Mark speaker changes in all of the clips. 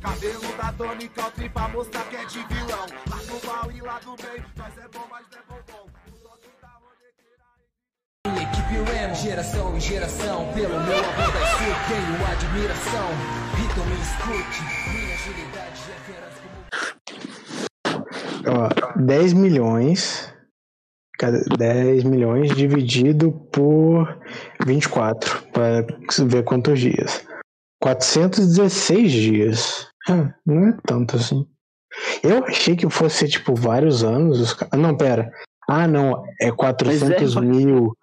Speaker 1: Cabelo da Tony Country pra mostrar que é de vilão. Lá do mal e lá do bem, nós é bom, mas não é bom
Speaker 2: equipe Remo, geração em geração, pelo meu avô da escuta, tenho admiração. Vitor me escute, minha agilidade é feroz como
Speaker 3: Ó, 10 milhões. Cada 10 milhões dividido por 24, para ver quantos dias. 416 dias. Ah, não é tanto assim. Eu achei que fosse tipo vários anos. Os... Não, pera. Ah, não. É 400
Speaker 4: vai-
Speaker 3: mil.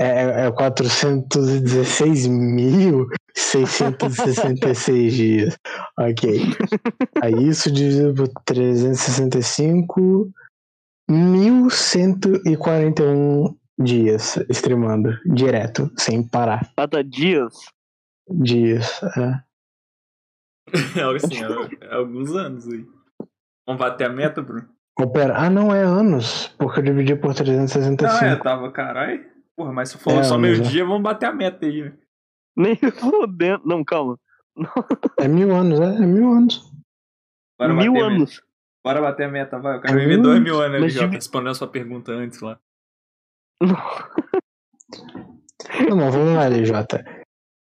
Speaker 3: É, é 416 mil 666 dias. Ok. Aí isso dividido por 365 1141 dias streamando direto, sem parar.
Speaker 4: Cada dias.
Speaker 3: Dias. É.
Speaker 5: É algo assim, é- é alguns anos aí. Vamos bater a meta, Bruno?
Speaker 3: Ô, pera. Ah, não, é anos, porque eu dividi por
Speaker 5: Não,
Speaker 3: 365.
Speaker 5: é, tava, caralho. Porra, mas se for
Speaker 3: É,
Speaker 5: só meio-dia, vamos bater a meta aí. né?
Speaker 4: Nem fodendo. Não, calma.
Speaker 3: É mil anos, é, é mil anos.
Speaker 5: Bora
Speaker 4: Mil
Speaker 5: bater a meta.
Speaker 4: anos.
Speaker 5: Bora bater a meta, vai. Eu quero
Speaker 3: É
Speaker 5: viver dois
Speaker 3: anos.
Speaker 5: mil anos ali
Speaker 4: Mas
Speaker 5: já,
Speaker 4: divi-
Speaker 5: respondendo a sua pergunta antes lá.
Speaker 3: Não, mas vamos lá, LJ.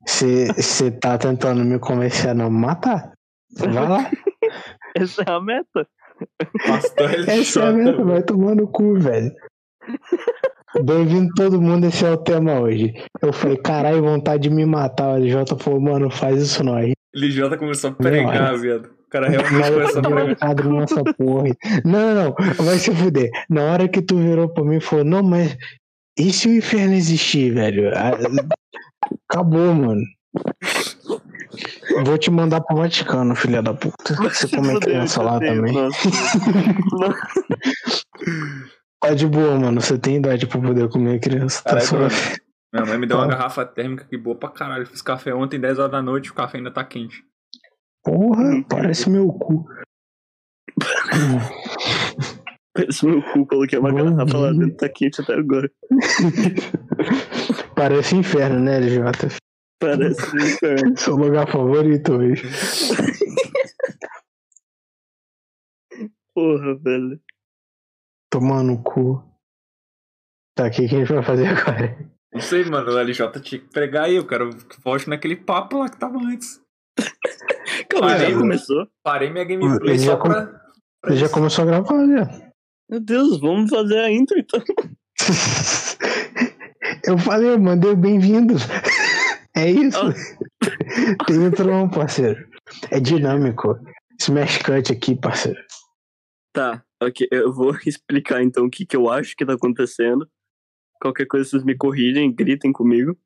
Speaker 3: Você tá tentando me convencer a não me matar? Vai lá.
Speaker 4: Essa é a meta.
Speaker 5: Pastor
Speaker 3: Essa é a meta, vai tomar no cu, velho. Bem-vindo todo mundo, esse é o tema hoje. Eu falei, caralho, vontade de me matar. O LJ falou, mano, faz isso não. Aí,
Speaker 5: LJ começou a pregar, viado. O cara realmente começou a pregar.
Speaker 3: nessa porra. Não, não, não, vai se fuder. Na hora que tu virou pra mim e falou, não, mas e se o inferno existir, velho? Acabou, mano. Vou te mandar pro Vaticano, filha da puta. Você come criança lá também.
Speaker 4: Nossa.
Speaker 3: Tá de boa, mano. Você tem idade pra poder comer criança. Tá só...
Speaker 5: Minha mãe me deu uma
Speaker 3: Ó.
Speaker 5: garrafa térmica que boa pra caralho. Fiz café ontem, 10 horas da noite, o café ainda tá quente.
Speaker 3: Porra, parece meu cu.
Speaker 4: Parece meu cu, coloquei uma
Speaker 3: Bom
Speaker 4: garrafa lá
Speaker 3: dia.
Speaker 4: dentro, tá quente até agora.
Speaker 3: Parece inferno, né, LJ?
Speaker 4: Parece inferno.
Speaker 3: Seu lugar favorito hoje.
Speaker 4: Porra, velho.
Speaker 3: Tomar no cu. Tá, o que, que a gente vai fazer agora?
Speaker 5: Não sei, mano, o LJ tinha que pregar aí. Eu quero que volte naquele papo lá que tava antes.
Speaker 4: Calma,
Speaker 5: Parei,
Speaker 4: já começou?
Speaker 5: Parei minha gameplay
Speaker 3: Ele
Speaker 5: só
Speaker 3: já com-
Speaker 5: pra.
Speaker 3: já começou a gravar, já.
Speaker 4: Meu Deus, vamos fazer a intro então.
Speaker 3: Eu falei, eu mandei bem-vindos. É isso. Tem outro não, parceiro. É dinâmico. Smash cut aqui, parceiro.
Speaker 4: Tá, ok. Eu vou explicar então o que, que eu acho que tá acontecendo. Qualquer coisa vocês me corrigem, gritem comigo.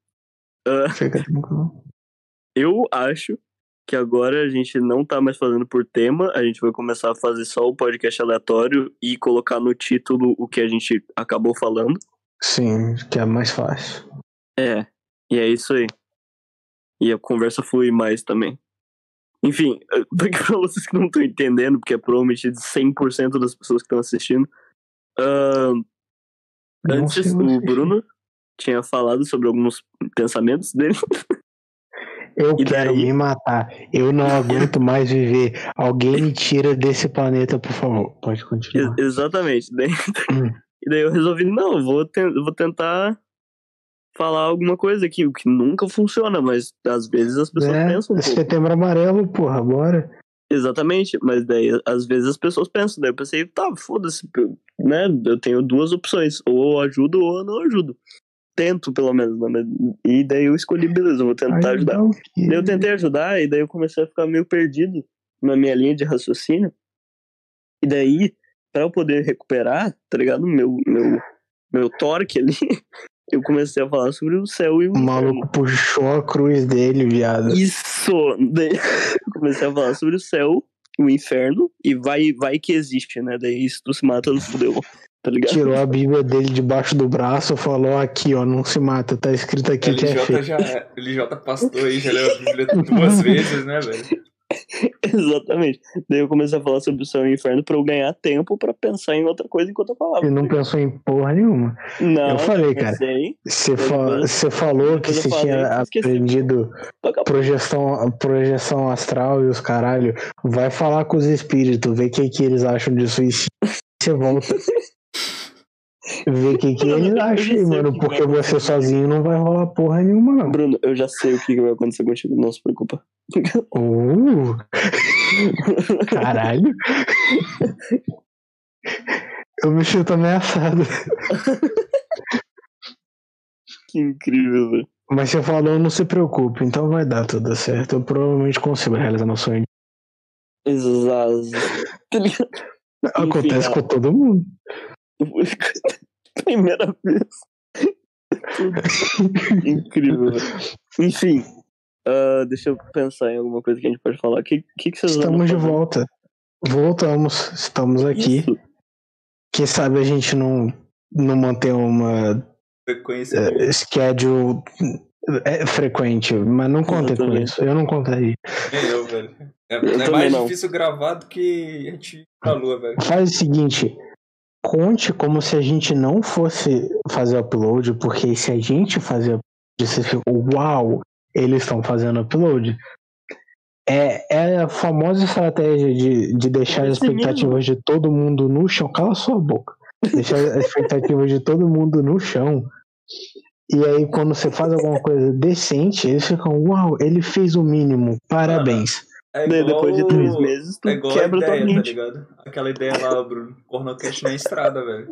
Speaker 3: Tranquilo.
Speaker 4: eu acho que agora a gente não tá mais fazendo por tema, a gente vai começar a fazer só o podcast aleatório e colocar no título o que a gente acabou falando.
Speaker 3: Sim, que é mais fácil.
Speaker 4: É, e é isso aí. E a conversa flui mais também. Enfim, eh, porque pra vocês que não estão entendendo, porque é provavelmente de 100% das pessoas que estão assistindo,
Speaker 3: Não
Speaker 4: antes o. Bruno tinha falado sobre alguns pensamentos dele.
Speaker 3: Eu
Speaker 4: E
Speaker 3: quero
Speaker 4: daí?
Speaker 3: me matar. Eu não aguento mais viver. Alguém me tira desse planeta, por favor. Pode continuar.
Speaker 4: E- exatamente. Daí,
Speaker 3: Hum.
Speaker 4: E daí eu resolvi, não, vou, eu vou tentar falar alguma coisa aqui, o que nunca funciona, mas às vezes as pessoas
Speaker 3: É,
Speaker 4: pensam um pouco.
Speaker 3: setembro amarelo, porra, bora.
Speaker 4: Exatamente, mas daí às vezes as pessoas pensam, daí eu pensei, tá, foda-se, né? Eu tenho duas opções, ou eu ajudo ou eu não ajudo. Tento, pelo menos, né? E daí eu escolhi, beleza, eu vou tentar ajudar.
Speaker 3: o quê?
Speaker 4: Daí eu tentei ajudar, e daí eu comecei a ficar meio perdido na minha linha de raciocínio. E daí, pra eu poder recuperar, tá ligado? Meu, meu, meu torque ali, eu comecei a falar sobre o céu e o
Speaker 3: O maluco puxou a cruz dele, viado.
Speaker 4: Isso! Daí eu comecei a falar sobre o céu, o inferno, e vai, vai que existe, né? Daí se tu se mata, não fudeu. Tá ligado?
Speaker 3: Tirou a Bíblia dele debaixo do braço, falou aqui, ó, não se mata, tá escrito aqui que é
Speaker 5: LJ
Speaker 3: feio.
Speaker 5: já. LJ pastor aí, já leu a Bíblia duas vezes, né, velho?
Speaker 4: Exatamente. Daí eu comecei a falar sobre o céu e o inferno pra eu ganhar tempo pra pensar em outra coisa enquanto eu falava.
Speaker 3: E não pensou em porra nenhuma.
Speaker 4: Não,
Speaker 3: Eu falei, cara.
Speaker 4: pensei.
Speaker 3: Você, fa- falou que
Speaker 4: eu
Speaker 3: você tinha aprendido projeção, projeção astral e os caralho. Vai falar com os espíritos, ver o que, que eles acham disso e se você volta. Ver o que, que eles acham, mano,
Speaker 4: que
Speaker 3: porque você sozinho não vai rolar porra nenhuma, não.
Speaker 4: Bruno, eu já sei o que vai acontecer contigo, não se preocupa.
Speaker 3: Uh, caralho. Eu me sinto ameaçado.
Speaker 4: Que incrível, velho.
Speaker 3: Mas você falou, não se preocupe, então vai dar tudo certo. Eu provavelmente consigo realizar meu sonho.
Speaker 4: Exato.
Speaker 3: Acontece
Speaker 4: Enfim,
Speaker 3: com todo mundo.
Speaker 4: Primeira vez. Incrível, velho. Enfim. ah, deixa eu pensar em alguma coisa que a gente pode falar. O que, que, que vocês
Speaker 3: Estamos de volta. Voltamos, estamos aqui.
Speaker 4: Isso.
Speaker 3: Quem sabe a gente não, não mantém uma
Speaker 5: Frequência.
Speaker 3: eh, schedule eh, frequente, mas não contem com isso. Eu não contaria.
Speaker 5: Nem eu, velho. É,
Speaker 4: Eu
Speaker 5: é mais
Speaker 4: não.
Speaker 5: difícil gravar do que a gente pra lua, velho.
Speaker 3: Faz o seguinte. Conte como se a gente não fosse fazer upload, porque se a gente fazer upload, você fica, uau, eles estão fazendo upload. É, é a famosa estratégia de, de deixar as expectativas de todo mundo no chão. Cala sua boca. Deixar as expectativas de todo mundo no chão. E aí, quando você faz alguma coisa decente, eles ficam, uau, ele fez o mínimo, parabéns.
Speaker 5: É
Speaker 4: Daí,
Speaker 5: igual,
Speaker 4: depois de três meses, tu
Speaker 5: é igual
Speaker 4: quebra
Speaker 5: a
Speaker 4: tua
Speaker 5: ideia, tá
Speaker 4: mente.
Speaker 5: ligado? Aquela ideia lá, Bruno. Cornocast na estrada, velho.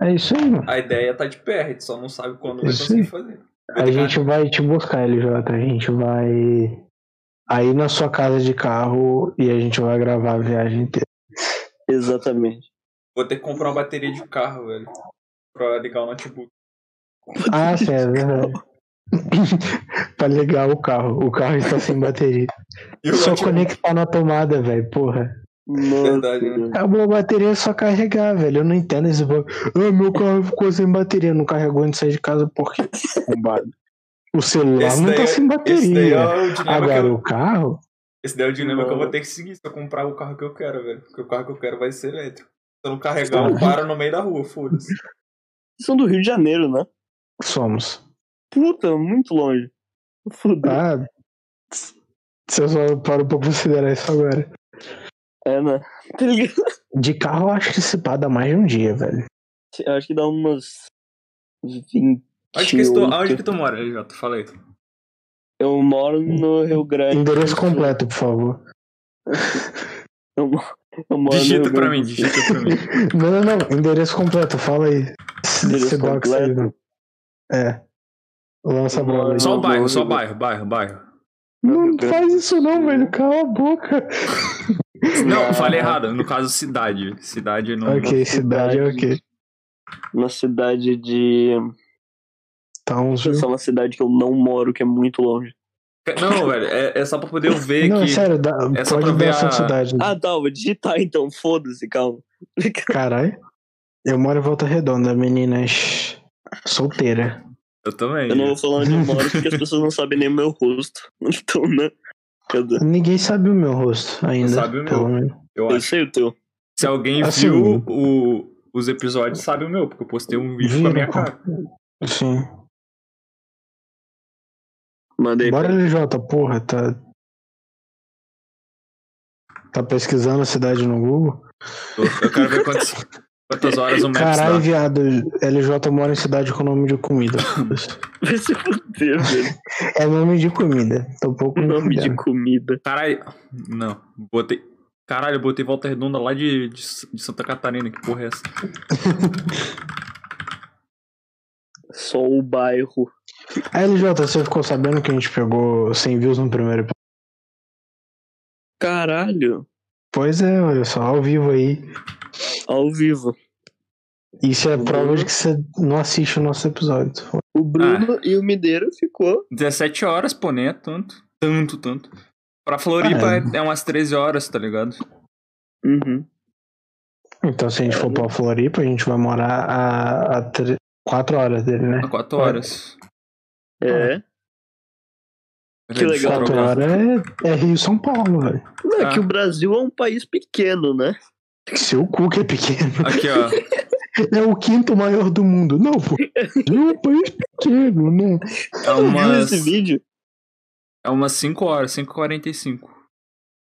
Speaker 3: É isso aí, mano.
Speaker 5: A ideia tá de pé, a gente só não sabe quando vai
Speaker 3: Isso
Speaker 5: conseguir
Speaker 3: aí.
Speaker 5: fazer.
Speaker 3: A gente vai te buscar, LJ. A gente vai aí na sua casa de carro e a gente vai gravar a viagem inteira.
Speaker 4: Exatamente.
Speaker 5: Vou ter que comprar uma bateria de carro, velho. Pra ligar o notebook.
Speaker 3: Ah, sim, é verdade. pra ligar o carro. O carro está sem bateria. Só conectar na tomada, velho. Porra.
Speaker 5: Verdade, né?
Speaker 3: a bateria, é só carregar, velho. Eu não entendo esse bagulho. Ah, meu carro ficou sem bateria. Não carregou antes de sair de casa por quê? Arrombado. O celular
Speaker 5: Esse
Speaker 3: não tá
Speaker 5: é-
Speaker 3: sem
Speaker 5: Esse daí
Speaker 3: bateria.
Speaker 5: é o
Speaker 3: Agora,
Speaker 5: eu...
Speaker 3: o carro.
Speaker 5: Esse daí é o dilema que eu vou ter que seguir se eu comprar o carro que eu quero, velho. Porque o carro que eu quero vai ser elétrico. Se eu não carregar, eu paro no meio da rua, foda-se.
Speaker 4: Vocês são do Rio de Janeiro, né?
Speaker 3: Somos.
Speaker 4: Puta, muito longe. Fudeu.
Speaker 3: Ah. Você só parou pra considerar isso agora.
Speaker 4: É, né? Tá ligado?
Speaker 3: De carro, eu acho que se pá dá mais de um dia, velho.
Speaker 4: Eu acho que dá umas 20.
Speaker 5: Onde que, estou... Onde que tu mora, LJ? Fala aí.
Speaker 4: Eu moro no Rio Grande.
Speaker 3: Endereço completo, por favor.
Speaker 4: Eu, eu moro no
Speaker 5: Digita
Speaker 4: Rio
Speaker 5: pra mim, digita pra mim.
Speaker 3: Não, não, não. Endereço completo, fala aí.
Speaker 4: Endereço
Speaker 3: Se
Speaker 4: completo?
Speaker 3: É. Lança a bola
Speaker 5: Só o bairro, só o bairro, bairro, bairro.
Speaker 3: Não faz isso não, velho. Cala a boca.
Speaker 5: Não, falei errado. No caso, cidade. Cidade não.
Speaker 3: Ok, cidade é ok.
Speaker 4: Na cidade de.
Speaker 3: Townsville.
Speaker 4: Essa é uma cidade que eu não moro, que é muito longe.
Speaker 5: Não, velho, é, é só pra poder eu ver
Speaker 3: Não, é
Speaker 5: que.
Speaker 3: sério, dá,
Speaker 5: é só
Speaker 3: pode
Speaker 5: pra ver
Speaker 3: essa
Speaker 5: a-
Speaker 3: cidade.
Speaker 4: Ah, tá, vou digitar então, foda-se, calma.
Speaker 3: Caralho. Eu moro em Volta Redonda, menina shh, solteira.
Speaker 5: Eu também.
Speaker 4: Eu não vou falar onde eu moro porque as pessoas não sabem nem o meu rosto. Então, né? Cadê?
Speaker 3: Ninguém sabe o meu rosto ainda.
Speaker 5: Sabe o meu.
Speaker 3: pelo menos.
Speaker 5: Eu
Speaker 4: Eu sei o teu.
Speaker 5: Se alguém
Speaker 3: Assim-
Speaker 5: viu o- os episódios, sabe o meu, porque eu postei um vídeo com a minha cara.
Speaker 3: Sim.
Speaker 4: Mandei
Speaker 3: Bora,
Speaker 4: pra
Speaker 3: LJ, porra, tá. Tá pesquisando a cidade no Google?
Speaker 5: Eu, quero ver quantas, quantas horas o Maps
Speaker 3: Caralho, viado, LJ mora em cidade com nome de comida.
Speaker 4: Vai se fuder, velho.
Speaker 3: é nome de comida. Tô um pouco me
Speaker 4: Nome de comida.
Speaker 5: Caralho. Não. Botei. Caralho, eu botei Volta Redonda lá de, de, de Santa Catarina. Que porra é essa?
Speaker 4: Só o bairro.
Speaker 3: A LJ, você ficou sabendo que a gente pegou 100 views no primeiro episódio?
Speaker 4: Caralho.
Speaker 3: Pois é, olha só, ao vivo aí.
Speaker 4: Ao vivo.
Speaker 3: Isso é prova de que você não assiste o nosso episódio.
Speaker 4: O Bruno e o Mineiro ficou.
Speaker 5: 17 horas, pô, nem é tanto. Tanto, tanto. Pra Floripa
Speaker 3: Ah,
Speaker 5: é, é umas 13 horas, tá ligado?
Speaker 4: Uhum.
Speaker 3: Então, se a gente for pra Floripa, a gente vai morar a, a 4 horas dele, né?
Speaker 5: A 4 horas.
Speaker 4: É. Que legal.
Speaker 3: Quatro horas é, é Rio São Paulo, velho.
Speaker 4: Não, é
Speaker 5: Ah.
Speaker 4: que o Brasil é um país pequeno, né?
Speaker 3: Seu cu que é pequeno.
Speaker 5: Aqui, ó.
Speaker 3: É o quinto maior do mundo. Não, pô. É um país pequeno, né?
Speaker 5: É umas,
Speaker 4: esse vídeo?
Speaker 5: é umas 5 horas, 5h45.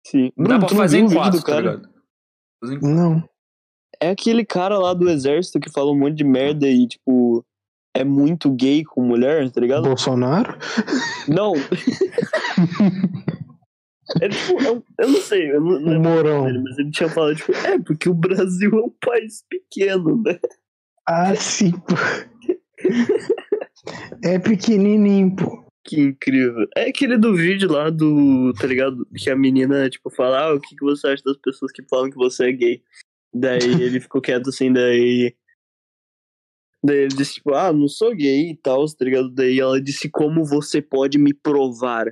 Speaker 4: Sim.
Speaker 5: Dá
Speaker 4: Bruno,
Speaker 5: pra
Speaker 4: tu não
Speaker 5: fazer em
Speaker 4: o vídeo
Speaker 5: 4,
Speaker 4: do
Speaker 5: tá
Speaker 4: cara?
Speaker 5: ligado? Fazer em
Speaker 3: Não.
Speaker 4: É aquele cara lá do exército que fala um monte de merda e, tipo, é muito gay com mulher, tá ligado?
Speaker 3: Bolsonaro?
Speaker 4: Não. é tipo, é um- eu não sei, eu não, não
Speaker 3: O
Speaker 4: dele, mas ele tinha falado, tipo, é, porque o Brasil é um país pequeno, né?
Speaker 3: Ah, sim, pô. É pequenininho, pô.
Speaker 4: Que incrível. É aquele do vídeo lá do, tá ligado? Que a menina, tipo, fala, ah, o que, que você acha das pessoas que falam que você é gay? Daí ele ficou quieto assim, daí. Daí ele disse, tipo, ah, não sou gay e tal, tá ligado? Daí ela disse, como você pode me provar?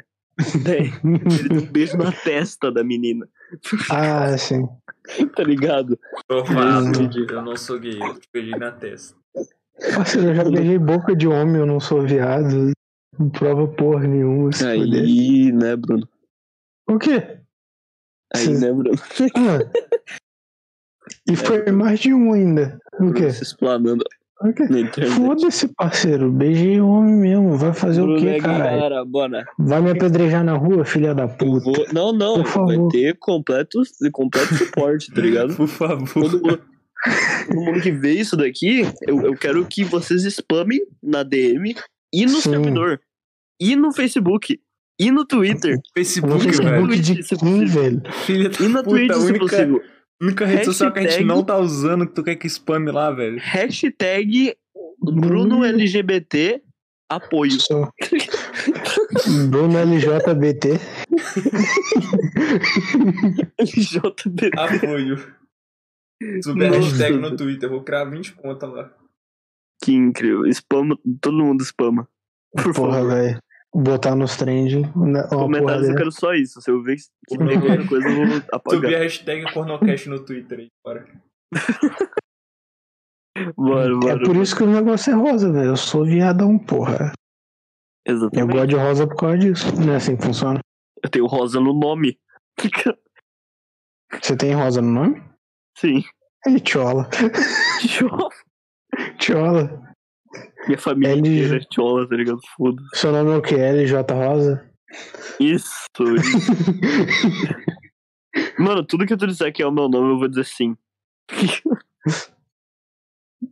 Speaker 4: Daí ele deu um beijo na testa da menina,
Speaker 3: Ah, sim.
Speaker 4: tá ligado?
Speaker 5: Provado.
Speaker 3: Hum.
Speaker 5: Eu não sou gay, eu te peguei na testa.
Speaker 3: Parceiro, eu já beijei boca de homem, eu não sou viado. Não prova porra nenhuma. Se.
Speaker 4: Aí, né, Bruno?
Speaker 3: O quê?
Speaker 4: Aí,
Speaker 3: Sim.
Speaker 4: né, Bruno?
Speaker 3: Ah. E foi mais de um ainda. O quê?
Speaker 4: Se explanando
Speaker 3: O. Foda-se, parceiro. Beijei homem mesmo. Vai fazer o
Speaker 4: Bruno
Speaker 3: quê,
Speaker 4: é bora.
Speaker 3: Vai me apedrejar na rua, filha da puta?
Speaker 4: vou- Não, não,
Speaker 3: Por
Speaker 4: vai ter completo, completo suporte, tá ligado?
Speaker 5: Por favor.
Speaker 4: Todo mundo, todo mundo que vê isso daqui, eu, eu quero que vocês spamem na DM e no
Speaker 3: Sim.
Speaker 4: servidor. E no Facebook. E no Twitter.
Speaker 3: No
Speaker 5: Facebook,
Speaker 3: Facebook
Speaker 5: velho.
Speaker 3: de quem, velho?
Speaker 5: Filha da
Speaker 4: E na
Speaker 5: puta,
Speaker 4: Twitch,
Speaker 5: a
Speaker 4: se
Speaker 5: única,
Speaker 4: possível.
Speaker 5: Única rede social que a gente
Speaker 4: Hashtag-
Speaker 5: não tá usando que tu quer que spame lá, velho.
Speaker 4: Hashtag Bruno LGBT apoio.
Speaker 3: Bruno LJBT.
Speaker 4: LJBT.
Speaker 5: Apoio. Subir a hashtag no Twitter, eu vou criar 20 contas lá.
Speaker 4: Que incrível. Spama, todo mundo spama. Por
Speaker 3: Porra, velho. Botar nos trending. né, Uma porra
Speaker 4: Comentários eu
Speaker 3: dessa.
Speaker 4: quero só isso. Se eu ver que tem qualquer coisa, eu vou
Speaker 5: Subir
Speaker 4: apagar.
Speaker 5: a hashtag pornocast no Twitter aí, bora.
Speaker 4: Bora, bora.
Speaker 3: É por isso que o negócio é rosa, velho. Eu sou viadão, porra. Eu
Speaker 4: Exatamente.
Speaker 3: gosto de rosa por causa disso. Não é assim que funciona.
Speaker 4: Eu tenho rosa no nome.
Speaker 3: Você tem rosa no nome?
Speaker 4: Sim.
Speaker 3: É Tchola. Tchola.
Speaker 4: Minha família
Speaker 3: L-
Speaker 4: inteira é tchola, tá ligado? Foda.
Speaker 3: Seu nome é o que? LJ Rosa?
Speaker 4: Isso. Mano, tudo que tu disser que é o meu nome, eu vou dizer sim.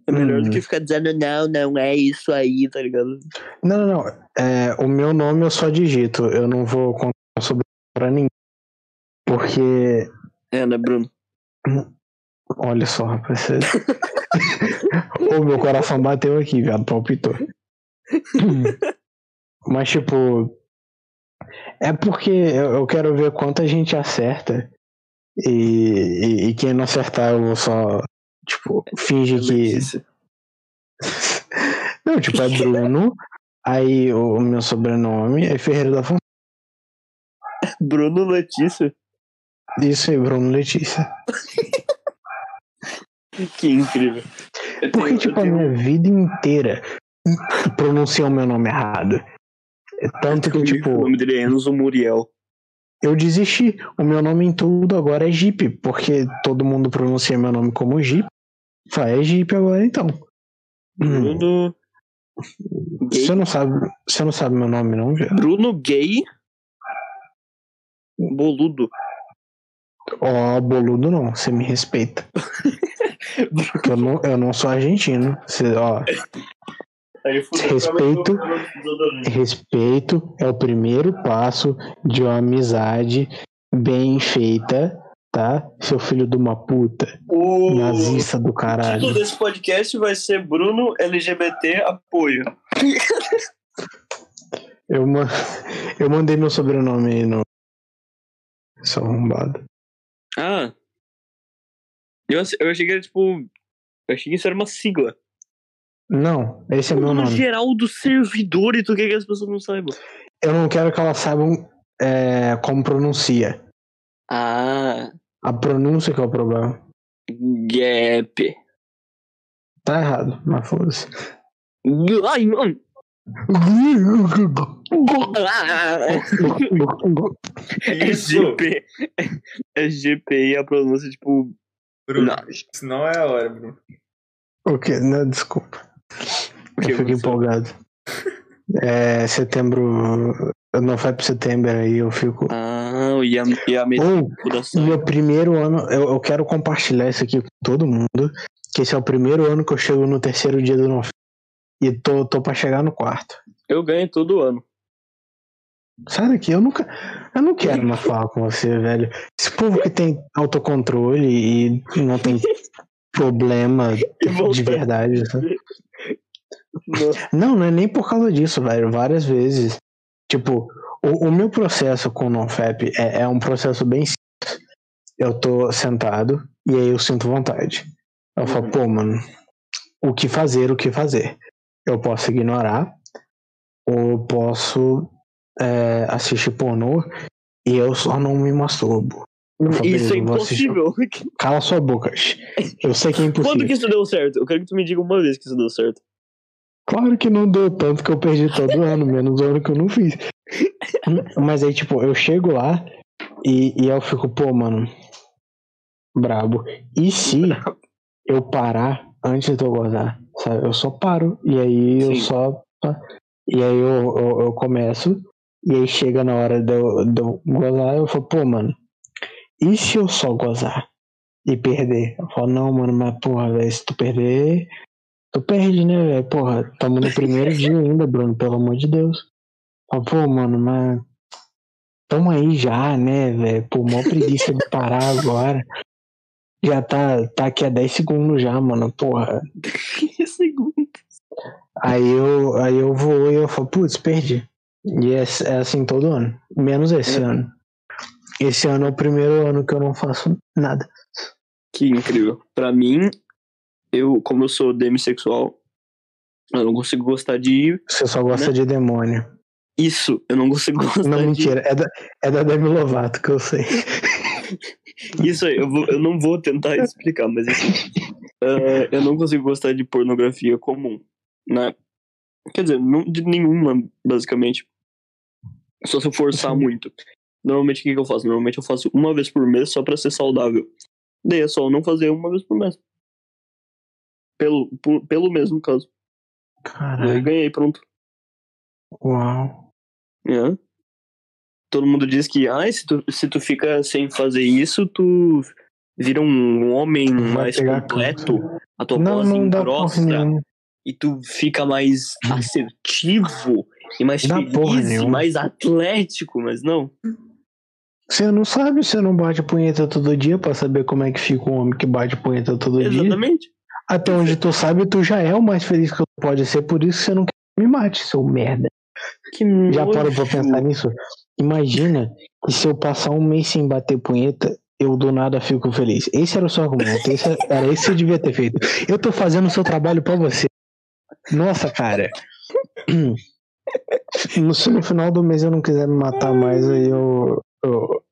Speaker 4: É melhor do
Speaker 3: Hum.
Speaker 4: que ficar dizendo não, não é isso aí, tá ligado?
Speaker 3: Não, não, não. É, o meu nome eu só digito. Eu não vou contar sobre pra ninguém. Porque,
Speaker 4: É, né, Bruno?
Speaker 3: Olha só, rapaz. O meu coração bateu aqui, viado, palpitou. Mas, tipo. É porque eu quero ver quanta gente acerta. E, e, e quem não acertar, eu vou só. Tipo, finge que. Não, tipo, é Bruno. Aí o meu sobrenome é Ferreira da Fonseca.
Speaker 4: Bruno Letícia.
Speaker 3: Isso aí, Bruno Letícia.
Speaker 4: Que incrível. Eu
Speaker 3: Porque,
Speaker 4: tenho-
Speaker 3: tipo,
Speaker 4: eu
Speaker 3: a
Speaker 4: tenho-
Speaker 3: minha vida inteira pronunciam o meu nome errado. É Tanto que,
Speaker 4: O
Speaker 3: tipo,
Speaker 4: nome dele é Enzo Muriel.
Speaker 3: eu desisti. O meu nome em tudo agora é Jeep, porque todo mundo pronuncia meu nome como Jeep. Fala, é Jeep agora então.
Speaker 4: Bruno.
Speaker 3: Você não sabe, você não sabe meu nome, não, viado?
Speaker 4: Bruno Gay. Boludo.
Speaker 3: Ó, boludo não, você me respeita. Porque eu não, eu não sou argentino. Você, ó, Respeito. respeito é o primeiro passo de uma amizade bem feita, tá? Seu filho de uma puta.
Speaker 4: O
Speaker 3: Nazista do
Speaker 4: título
Speaker 3: caralho.
Speaker 4: desse podcast vai ser Bruno LGBT Apoio.
Speaker 3: Eu, ma- eu mandei meu sobrenome aí no. Seu arrombado.
Speaker 4: Ah. Eu, eu achei que era tipo. Eu achei que isso era uma sigla.
Speaker 3: Não, esse é meu
Speaker 4: o nome
Speaker 3: nome.
Speaker 4: geral do servidor e tu quer que as pessoas não saibam.
Speaker 3: Eu não quero que elas saibam é, como pronuncia.
Speaker 4: Ah.
Speaker 3: A pronúncia que é o problema.
Speaker 4: Gap.
Speaker 3: Tá errado, mas foda-se.
Speaker 4: Ai, mano. É
Speaker 5: Isso!
Speaker 4: GP. É GP e a pronúncia, tipo.
Speaker 5: Bruno,
Speaker 4: Não.
Speaker 5: isso não é a hora, Bruno.
Speaker 3: O quê? Não, desculpa.
Speaker 4: que
Speaker 3: Eu fico empolgado. É, setembro. Não vai pro setembro aí, eu fico.
Speaker 4: Ah, e a, e a
Speaker 3: meu primeiro ano, eu, eu quero compartilhar isso aqui com todo mundo. Que esse é o primeiro ano que eu chego no terceiro dia do NoFap. E tô, tô pra chegar no quarto.
Speaker 4: Eu ganho todo ano.
Speaker 3: Sai daqui, eu nunca. Eu não quero mais falar com você, velho. Esse povo que tem autocontrole e não tem problema de verdade. sabe? Não, não é nem por causa disso, velho. Várias vezes. Tipo, o, o meu processo com o NoFap é, é um processo bem simples. Eu tô sentado e aí eu sinto vontade. Eu falo, pô, mano, o que fazer, o que fazer? Eu posso ignorar, ou eu posso é, assistir pornô e eu só não me masturbo. Eu
Speaker 4: Isso é
Speaker 3: eu vou assistir.
Speaker 4: impossível.
Speaker 3: Cala sua boca. Eu sei que é impossível.
Speaker 4: Quando que isso deu certo? Eu quero que tu me diga uma vez que isso deu certo.
Speaker 3: Claro que não deu tanto que eu perdi todo ano, menos o ano que eu não fiz. Mas aí, tipo, eu chego lá e, e eu fico, pô, mano, brabo. E se eu parar antes de eu gozar? Sabe? Eu só paro. E aí eu
Speaker 4: Sim.
Speaker 3: só. E aí eu, eu, eu começo. E aí chega na hora de eu, de eu gozar, eu falo, pô, mano, e se eu só gozar e perder? Eu falo, não, mano, mas porra, velho, se tu perder, tu perde, né, velho? Porra, tamo no primeiro dia ainda, Bruno, pelo amor de Deus. Eu falo, pô, mano, mas. Tamo aí já, né, velho? Pô, mó preguiça de parar agora. Já tá, tá aqui a 10 segundos já, mano, porra.
Speaker 4: Segundo.
Speaker 3: Aí eu, aí eu vou e eu falo, putz, perdi. E é, é assim todo ano. Menos esse
Speaker 4: É.
Speaker 3: ano. Esse ano é o primeiro ano que eu não faço nada.
Speaker 4: Que incrível. Pra mim, eu, como eu sou demissexual, eu não consigo gostar de
Speaker 3: Você só gosta
Speaker 4: Né?
Speaker 3: de demônio.
Speaker 4: isso. Eu não consigo gostar
Speaker 3: Não,
Speaker 4: de
Speaker 3: mentira. É da, é da Demi Lovato que eu sei.
Speaker 4: Isso aí, eu, vou- eu não vou tentar explicar, mas assim, eh, eu não consigo gostar de pornografia comum, né? Quer dizer, não de nenhuma, basicamente. Só se eu forçar
Speaker 3: Sim.
Speaker 4: muito. Normalmente o que, que eu faço? Normalmente eu faço uma vez por mês só pra ser saudável. Daí é só não fazer uma vez por mês. Pelo, por- pelo mesmo caso.
Speaker 3: Caralho.
Speaker 4: ganhei, pronto.
Speaker 3: Uau.
Speaker 4: É. Todo mundo diz que ah, se, tu, se tu fica sem fazer isso, tu vira um homem
Speaker 3: Vai
Speaker 4: mais completo. A tua
Speaker 3: Não,
Speaker 4: voz
Speaker 3: não
Speaker 4: engrossa e tu fica mais assertivo e mais
Speaker 3: Dá
Speaker 4: feliz e mais atlético, mas não.
Speaker 3: Você não sabe, você não bate punheta todo dia pra saber como é que fica um homem que bate punheta todo dia.
Speaker 4: Exatamente.
Speaker 3: Até onde tu sabe, tu já é o mais feliz que tu pode ser, por isso você não quer que me mate, seu merda.
Speaker 4: Que
Speaker 3: Já
Speaker 4: nojo.
Speaker 3: parou pra pensar nisso? Imagina que se eu passar um mês sem bater punheta, eu do nada fico feliz. Esse era o seu argumento, esse era, era isso que você devia ter feito. Eu tô fazendo o seu trabalho pra você. Nossa, cara. No- Se no final do mês eu não quiser me matar mais, aí eu. Eu,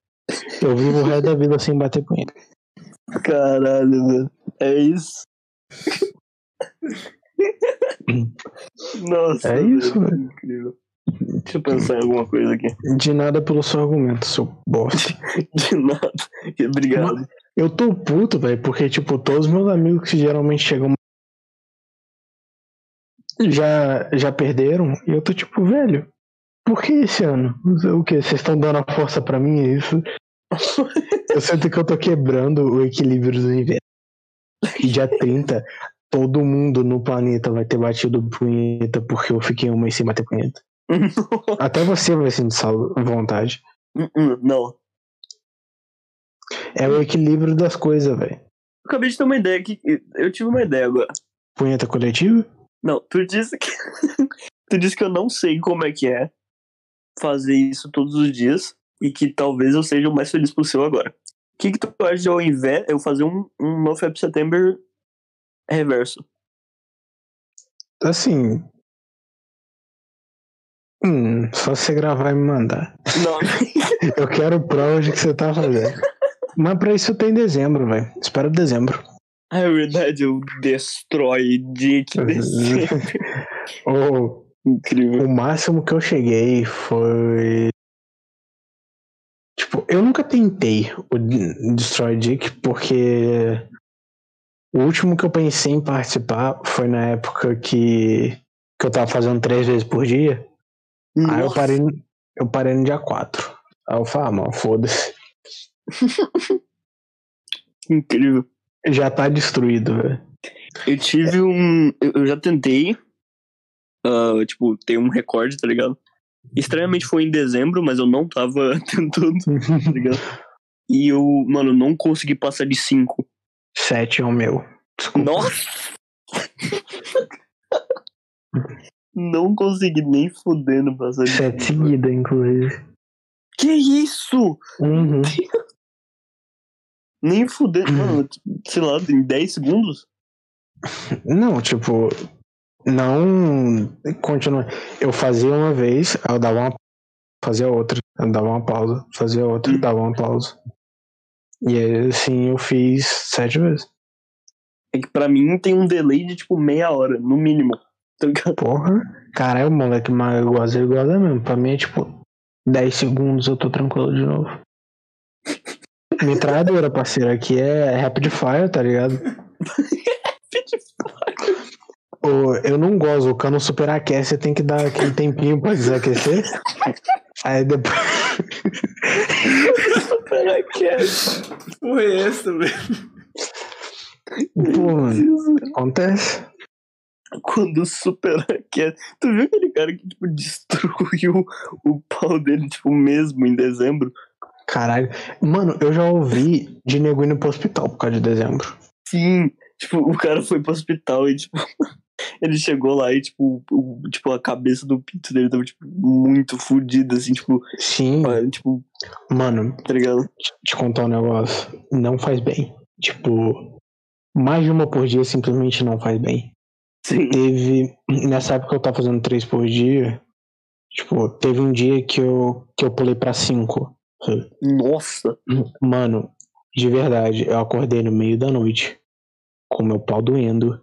Speaker 3: eu vivo o resto da vida sem bater punheta.
Speaker 4: Caralho, velho. É isso. Nossa.
Speaker 3: É isso,
Speaker 4: velho. Incrível. Deixa eu pensar em alguma coisa aqui.
Speaker 3: De nada pelo seu argumento, seu bosta.
Speaker 4: De nada. Obrigado.
Speaker 3: Eu tô puto, velho, porque, tipo, todos os meus amigos que geralmente chegam já, já perderam, e eu tô tipo, velho, por que esse ano? O que? Vocês estão dando a força pra mim, é isso? eu sinto que eu tô quebrando o equilíbrio do universo. E dia 30, todo mundo no planeta vai ter batido punheta porque eu fiquei um mês sem bater punheta. Até você vai sentir vontade.
Speaker 4: Hum, Não.
Speaker 3: É o equilíbrio das coisas, velho.
Speaker 4: Acabei de ter uma ideia aqui. Eu tive uma ideia agora.
Speaker 3: Punheta coletiva?
Speaker 4: Não, tu disse que. tu disse que eu não sei como é que é fazer isso todos os dias e que talvez eu seja o mais feliz possível agora. O que, que tu acha de ao invés eu fazer um, um NoFap September reverso?
Speaker 3: Assim. Hum, só você gravar e me mandar.
Speaker 4: Não,
Speaker 3: Eu quero prova de que você tá fazendo. Mas pra isso tem dezembro, velho. Espero dezembro.
Speaker 4: É verdade, eu destrói descer.
Speaker 3: Ou
Speaker 4: Incrível.
Speaker 3: O máximo que eu cheguei foi. Tipo, eu nunca tentei o Destroy Dick, porque o último que eu pensei em participar foi na época que, que eu tava fazendo três vezes por dia. Aí eu
Speaker 4: Nossa,
Speaker 3: parei, no- eu parei no dia 4. Aí eu falei, ah, mano, foda-se.
Speaker 4: incrível.
Speaker 3: Já tá destruído, velho.
Speaker 4: Eu tive um. Eu já tentei. ah, tipo, ter um recorde, tá ligado? Estranhamente foi em dezembro, mas eu não tava tentando, tá ligado? E eu, mano, não consegui passar de 5.
Speaker 3: 7 é o meu. Desculpa.
Speaker 4: Nossa! não consegui nem fudendo passar de
Speaker 3: 7
Speaker 4: cinco.
Speaker 3: seguida, inclusive.
Speaker 4: Que isso?
Speaker 3: Uhum.
Speaker 4: Nem fudendo, mano, sei lá, em 10 segundos?
Speaker 3: Não, tipo, não continua. Eu fazia uma vez, eu dava uma fazia outra, eu dava uma pausa, fazia outra, dava uma pausa. E aí, assim, eu fiz sete vezes.
Speaker 4: É que pra mim tem um delay de tipo meia hora, no mínimo. Tá ligado?
Speaker 3: Porra, caralho, o moleque mais gosta, ele gosta mesmo. Pra mim é tipo 10 segundos eu tô tranquilo de novo. Metralhadora, parceiro, aqui é rapid fire, tá ligado? Ô, eu não gosto, o cano superaquece, você tem que dar aquele tempinho pra desaquecer. Aí depois.
Speaker 5: Porra, é essa, velho?
Speaker 3: Pô, mano, acontece.
Speaker 4: Quando supera que é- Tu viu aquele cara que tipo, destruiu o pau dele, tipo, mesmo em dezembro?
Speaker 3: Caralho. Mano, eu já ouvi de nego indo pro hospital por causa de dezembro.
Speaker 4: Sim. Tipo, o cara foi pro hospital e, tipo, ele chegou lá e, tipo, o, tipo, a cabeça do pinto dele tava, tipo, muito fodida, assim, tipo,
Speaker 3: Sim,
Speaker 4: ah, tipo,
Speaker 3: mano,
Speaker 4: tá ligado?
Speaker 3: te contar um negócio. Não faz bem. Tipo, mais de uma por dia simplesmente não faz bem.
Speaker 4: Sim.
Speaker 3: Teve. Nessa época eu tava fazendo três por dia. Tipo, teve um dia que eu, que eu pulei pra cinco.
Speaker 4: Nossa.
Speaker 3: Mano, de verdade, eu acordei no meio da noite com meu pau doendo.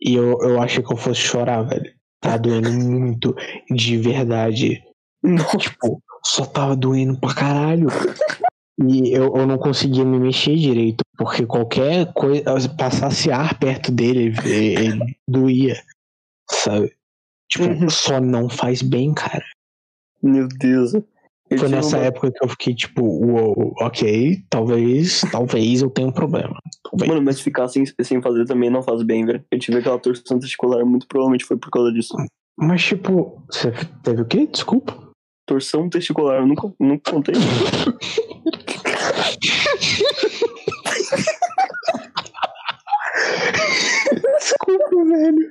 Speaker 3: E eu, eu achei que eu fosse chorar, velho. Tá doendo muito, de verdade.
Speaker 4: Nossa.
Speaker 3: Tipo, só tava doendo pra caralho. E eu, eu não conseguia me mexer direito, porque qualquer coisa, passasse ar perto dele, ele, ele doía, sabe? Tipo,
Speaker 4: Uhum.
Speaker 3: só não faz bem, cara.
Speaker 4: Meu Deus. Eu
Speaker 3: Foi nessa
Speaker 4: uma-
Speaker 3: época que eu fiquei tipo, uou, ok, talvez, talvez eu tenha um problema. Talvez.
Speaker 4: Mano, mas ficar sem, sem fazer também não faz bem, velho. Eu tive aquela torção testicular, muito provavelmente foi por causa disso.
Speaker 3: Mas tipo, você teve o quê? Desculpa.
Speaker 4: Torção testicular, eu nunca, nunca contei.
Speaker 3: Desculpa, velho.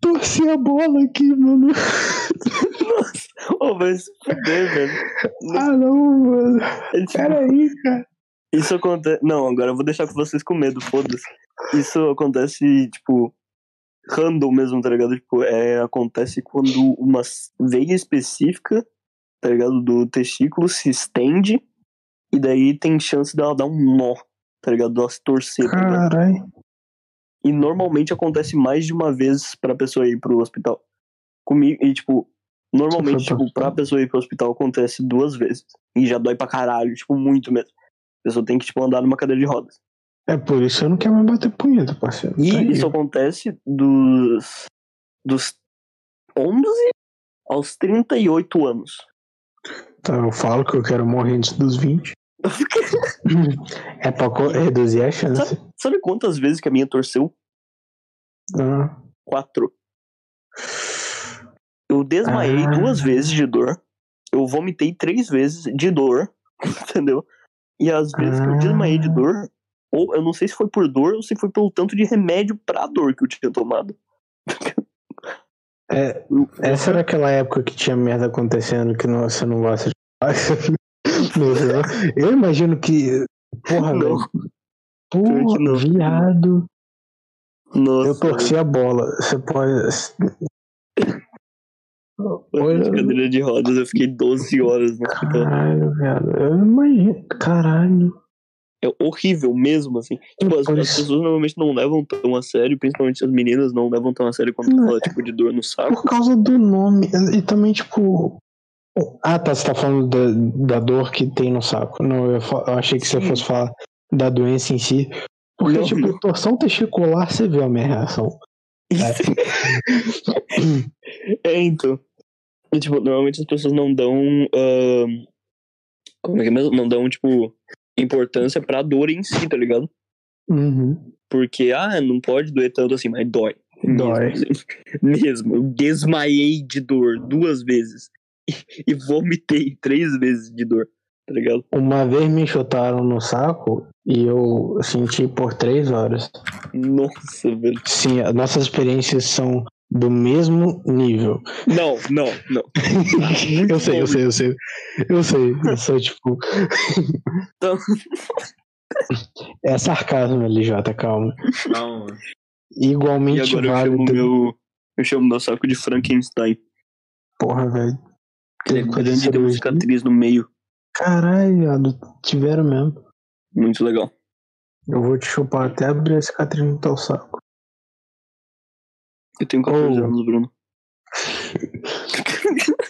Speaker 3: Torci a bola aqui, mano.
Speaker 4: Ô, vai se fuder, velho.
Speaker 3: Ah, não, mano.
Speaker 4: É
Speaker 3: Peraí, cara.
Speaker 4: Isso acontece. Não, agora eu vou deixar com vocês com medo, foda-se. Isso acontece, tipo, random mesmo, tá ligado? Tipo, é, acontece quando uma veia específica, tá ligado? Do testículo se estende e daí tem chance dela dar um nó, tá ligado? Dela se torcer, tá?
Speaker 3: Caralho.
Speaker 4: E normalmente acontece mais de uma vez pra pessoa ir pro hospital. Comigo, e tipo, normalmente, tipo, pra pessoa ir pro hospital acontece duas vezes. E já dói pra caralho, tipo, muito mesmo. A pessoa tem que, tipo, andar numa cadeira de rodas.
Speaker 3: É por isso que eu não quero mais bater punheta, parceiro.
Speaker 4: E
Speaker 3: Tá
Speaker 4: isso acontece dos, dos 11 aos 38 anos.
Speaker 3: Tá, eu falo que eu quero morrer antes dos 20. É pra reduzir a chance.
Speaker 4: Sabe quantas vezes que a minha torceu?
Speaker 3: Ah,
Speaker 4: Quatro. Eu desmaiei
Speaker 3: Ah.
Speaker 4: duas vezes de dor. Eu vomitei três vezes de dor. Entendeu? E às vezes que eu desmaiei de
Speaker 3: Ah.
Speaker 4: dor, ou eu não sei se foi por dor ou se foi pelo tanto de remédio pra dor que eu tinha tomado.
Speaker 3: é, essa era aquela época que tinha merda acontecendo que não- você não gosta de Meu Deus. Eu imagino que. Porra,
Speaker 4: Não.
Speaker 3: velho.
Speaker 4: Que não.
Speaker 3: Viado.
Speaker 4: Nossa,
Speaker 3: Eu torci a bola. Você pode.
Speaker 4: Foi de cadeira de rodas, eu fiquei 12 horas no hospital.
Speaker 3: Caralho, viado. Eu imagino. Caralho.
Speaker 4: É horrível mesmo, assim. Tipo, as, as pessoas normalmente não levam tão a sério, principalmente as meninas não levam tão a sério quando
Speaker 3: Não,
Speaker 4: fala, tipo, de dor no saco.
Speaker 3: Por causa do nome. E também, tipo. Ah, tá. Você tá falando da, da dor que tem no saco. Não, eu, eu achei que você
Speaker 4: Sim.
Speaker 3: fosse falar da doença em si. Porque,
Speaker 4: Não,
Speaker 3: tipo, torção testicular, você viu a minha reação.
Speaker 4: É, então. E, tipo, normalmente as pessoas não dão. ahn, como é que é mesmo? Não dão, tipo, importância pra dor em si, tá ligado?
Speaker 3: Uhum.
Speaker 4: Porque, ah, não pode doer tanto assim, mas dói.
Speaker 3: Dói.
Speaker 4: Mesmo, mesmo. Eu desmaiei de dor duas vezes. E, e vomitei três vezes de dor, tá ligado?
Speaker 3: Uma vez me chutaram no saco e eu senti por três horas.
Speaker 4: Nossa, velho.
Speaker 3: Sim, as nossas experiências são do mesmo nível.
Speaker 4: Não, não, não.
Speaker 3: eu sei, eu sei, eu sei. Eu sei, eu sou tipo.
Speaker 4: Então-
Speaker 3: É sarcasmo, LJ, calma.
Speaker 5: Não,
Speaker 4: E
Speaker 3: Igualmente
Speaker 4: agora eu
Speaker 3: válido.
Speaker 4: chamo meu. Eu chamo meu saco de Frankenstein.
Speaker 3: Porra, velho.
Speaker 4: Ele é grande e tem uma cicatriz no meio.
Speaker 3: Caralho, viado, tiveram mesmo.
Speaker 4: Muito legal.
Speaker 3: Eu vou te chupar até abrir a cicatriz no teu saco.
Speaker 4: Eu tenho 14
Speaker 3: Oh.
Speaker 4: anos, Bruno.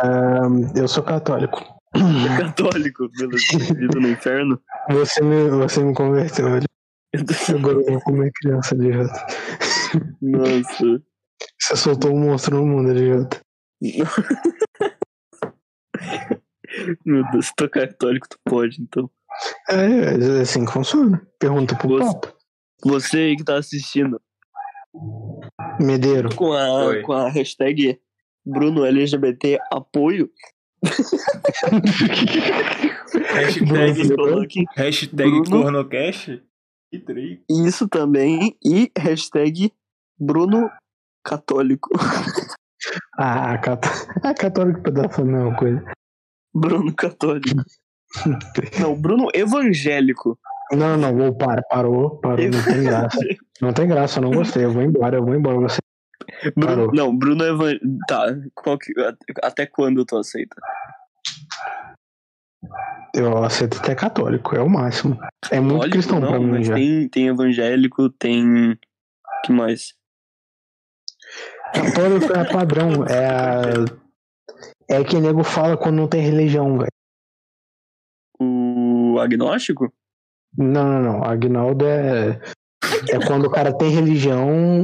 Speaker 3: Ah, eu sou católico.
Speaker 4: Católico, beleza. Vida no inferno.
Speaker 3: Você me, você me converteu. olha. Agora eu vou comer criança, LJ.
Speaker 4: Nossa.
Speaker 3: Você soltou um monstro no mundo, LJ.
Speaker 4: Meu Deus, se tu é católico, tu pode, então.
Speaker 3: É, é assim que funciona. Pergunta pro
Speaker 4: Você-
Speaker 3: Papa.
Speaker 4: Você aí que tá assistindo
Speaker 3: Medeiro.
Speaker 4: com a,
Speaker 5: Oi.
Speaker 4: com a hashtag Bruno LGBT apoio,
Speaker 5: Hashtag,
Speaker 4: vocês coloquem
Speaker 5: hashtag
Speaker 4: Bruno.
Speaker 5: cornocast. Que três.
Speaker 4: isso também e hashtag Bruno Católico.
Speaker 3: Ah, cat... ah, católico pedaço é a mesma coisa.
Speaker 4: Bruno Católico. Não, Bruno Evangélico.
Speaker 3: Não, não, vou para, parou, parou, não tem graça. Não tem graça, eu não gostei. Eu vou embora, eu vou embora. Você
Speaker 4: Bruno,
Speaker 3: Parou.
Speaker 4: não, Bruno Evangélico. Tá, qual que- até quando tu aceita?
Speaker 3: Eu aceito até católico, é o máximo. É muito
Speaker 4: Católico,
Speaker 3: cristão
Speaker 4: não,
Speaker 3: pra mim já.
Speaker 4: Tem, tem evangélico, tem. que mais?
Speaker 3: Católico é padrão, é a... É que nego fala quando não tem religião, velho.
Speaker 4: O agnóstico?
Speaker 3: Não, não, não. Agnaldo é. É quando o cara tem religião.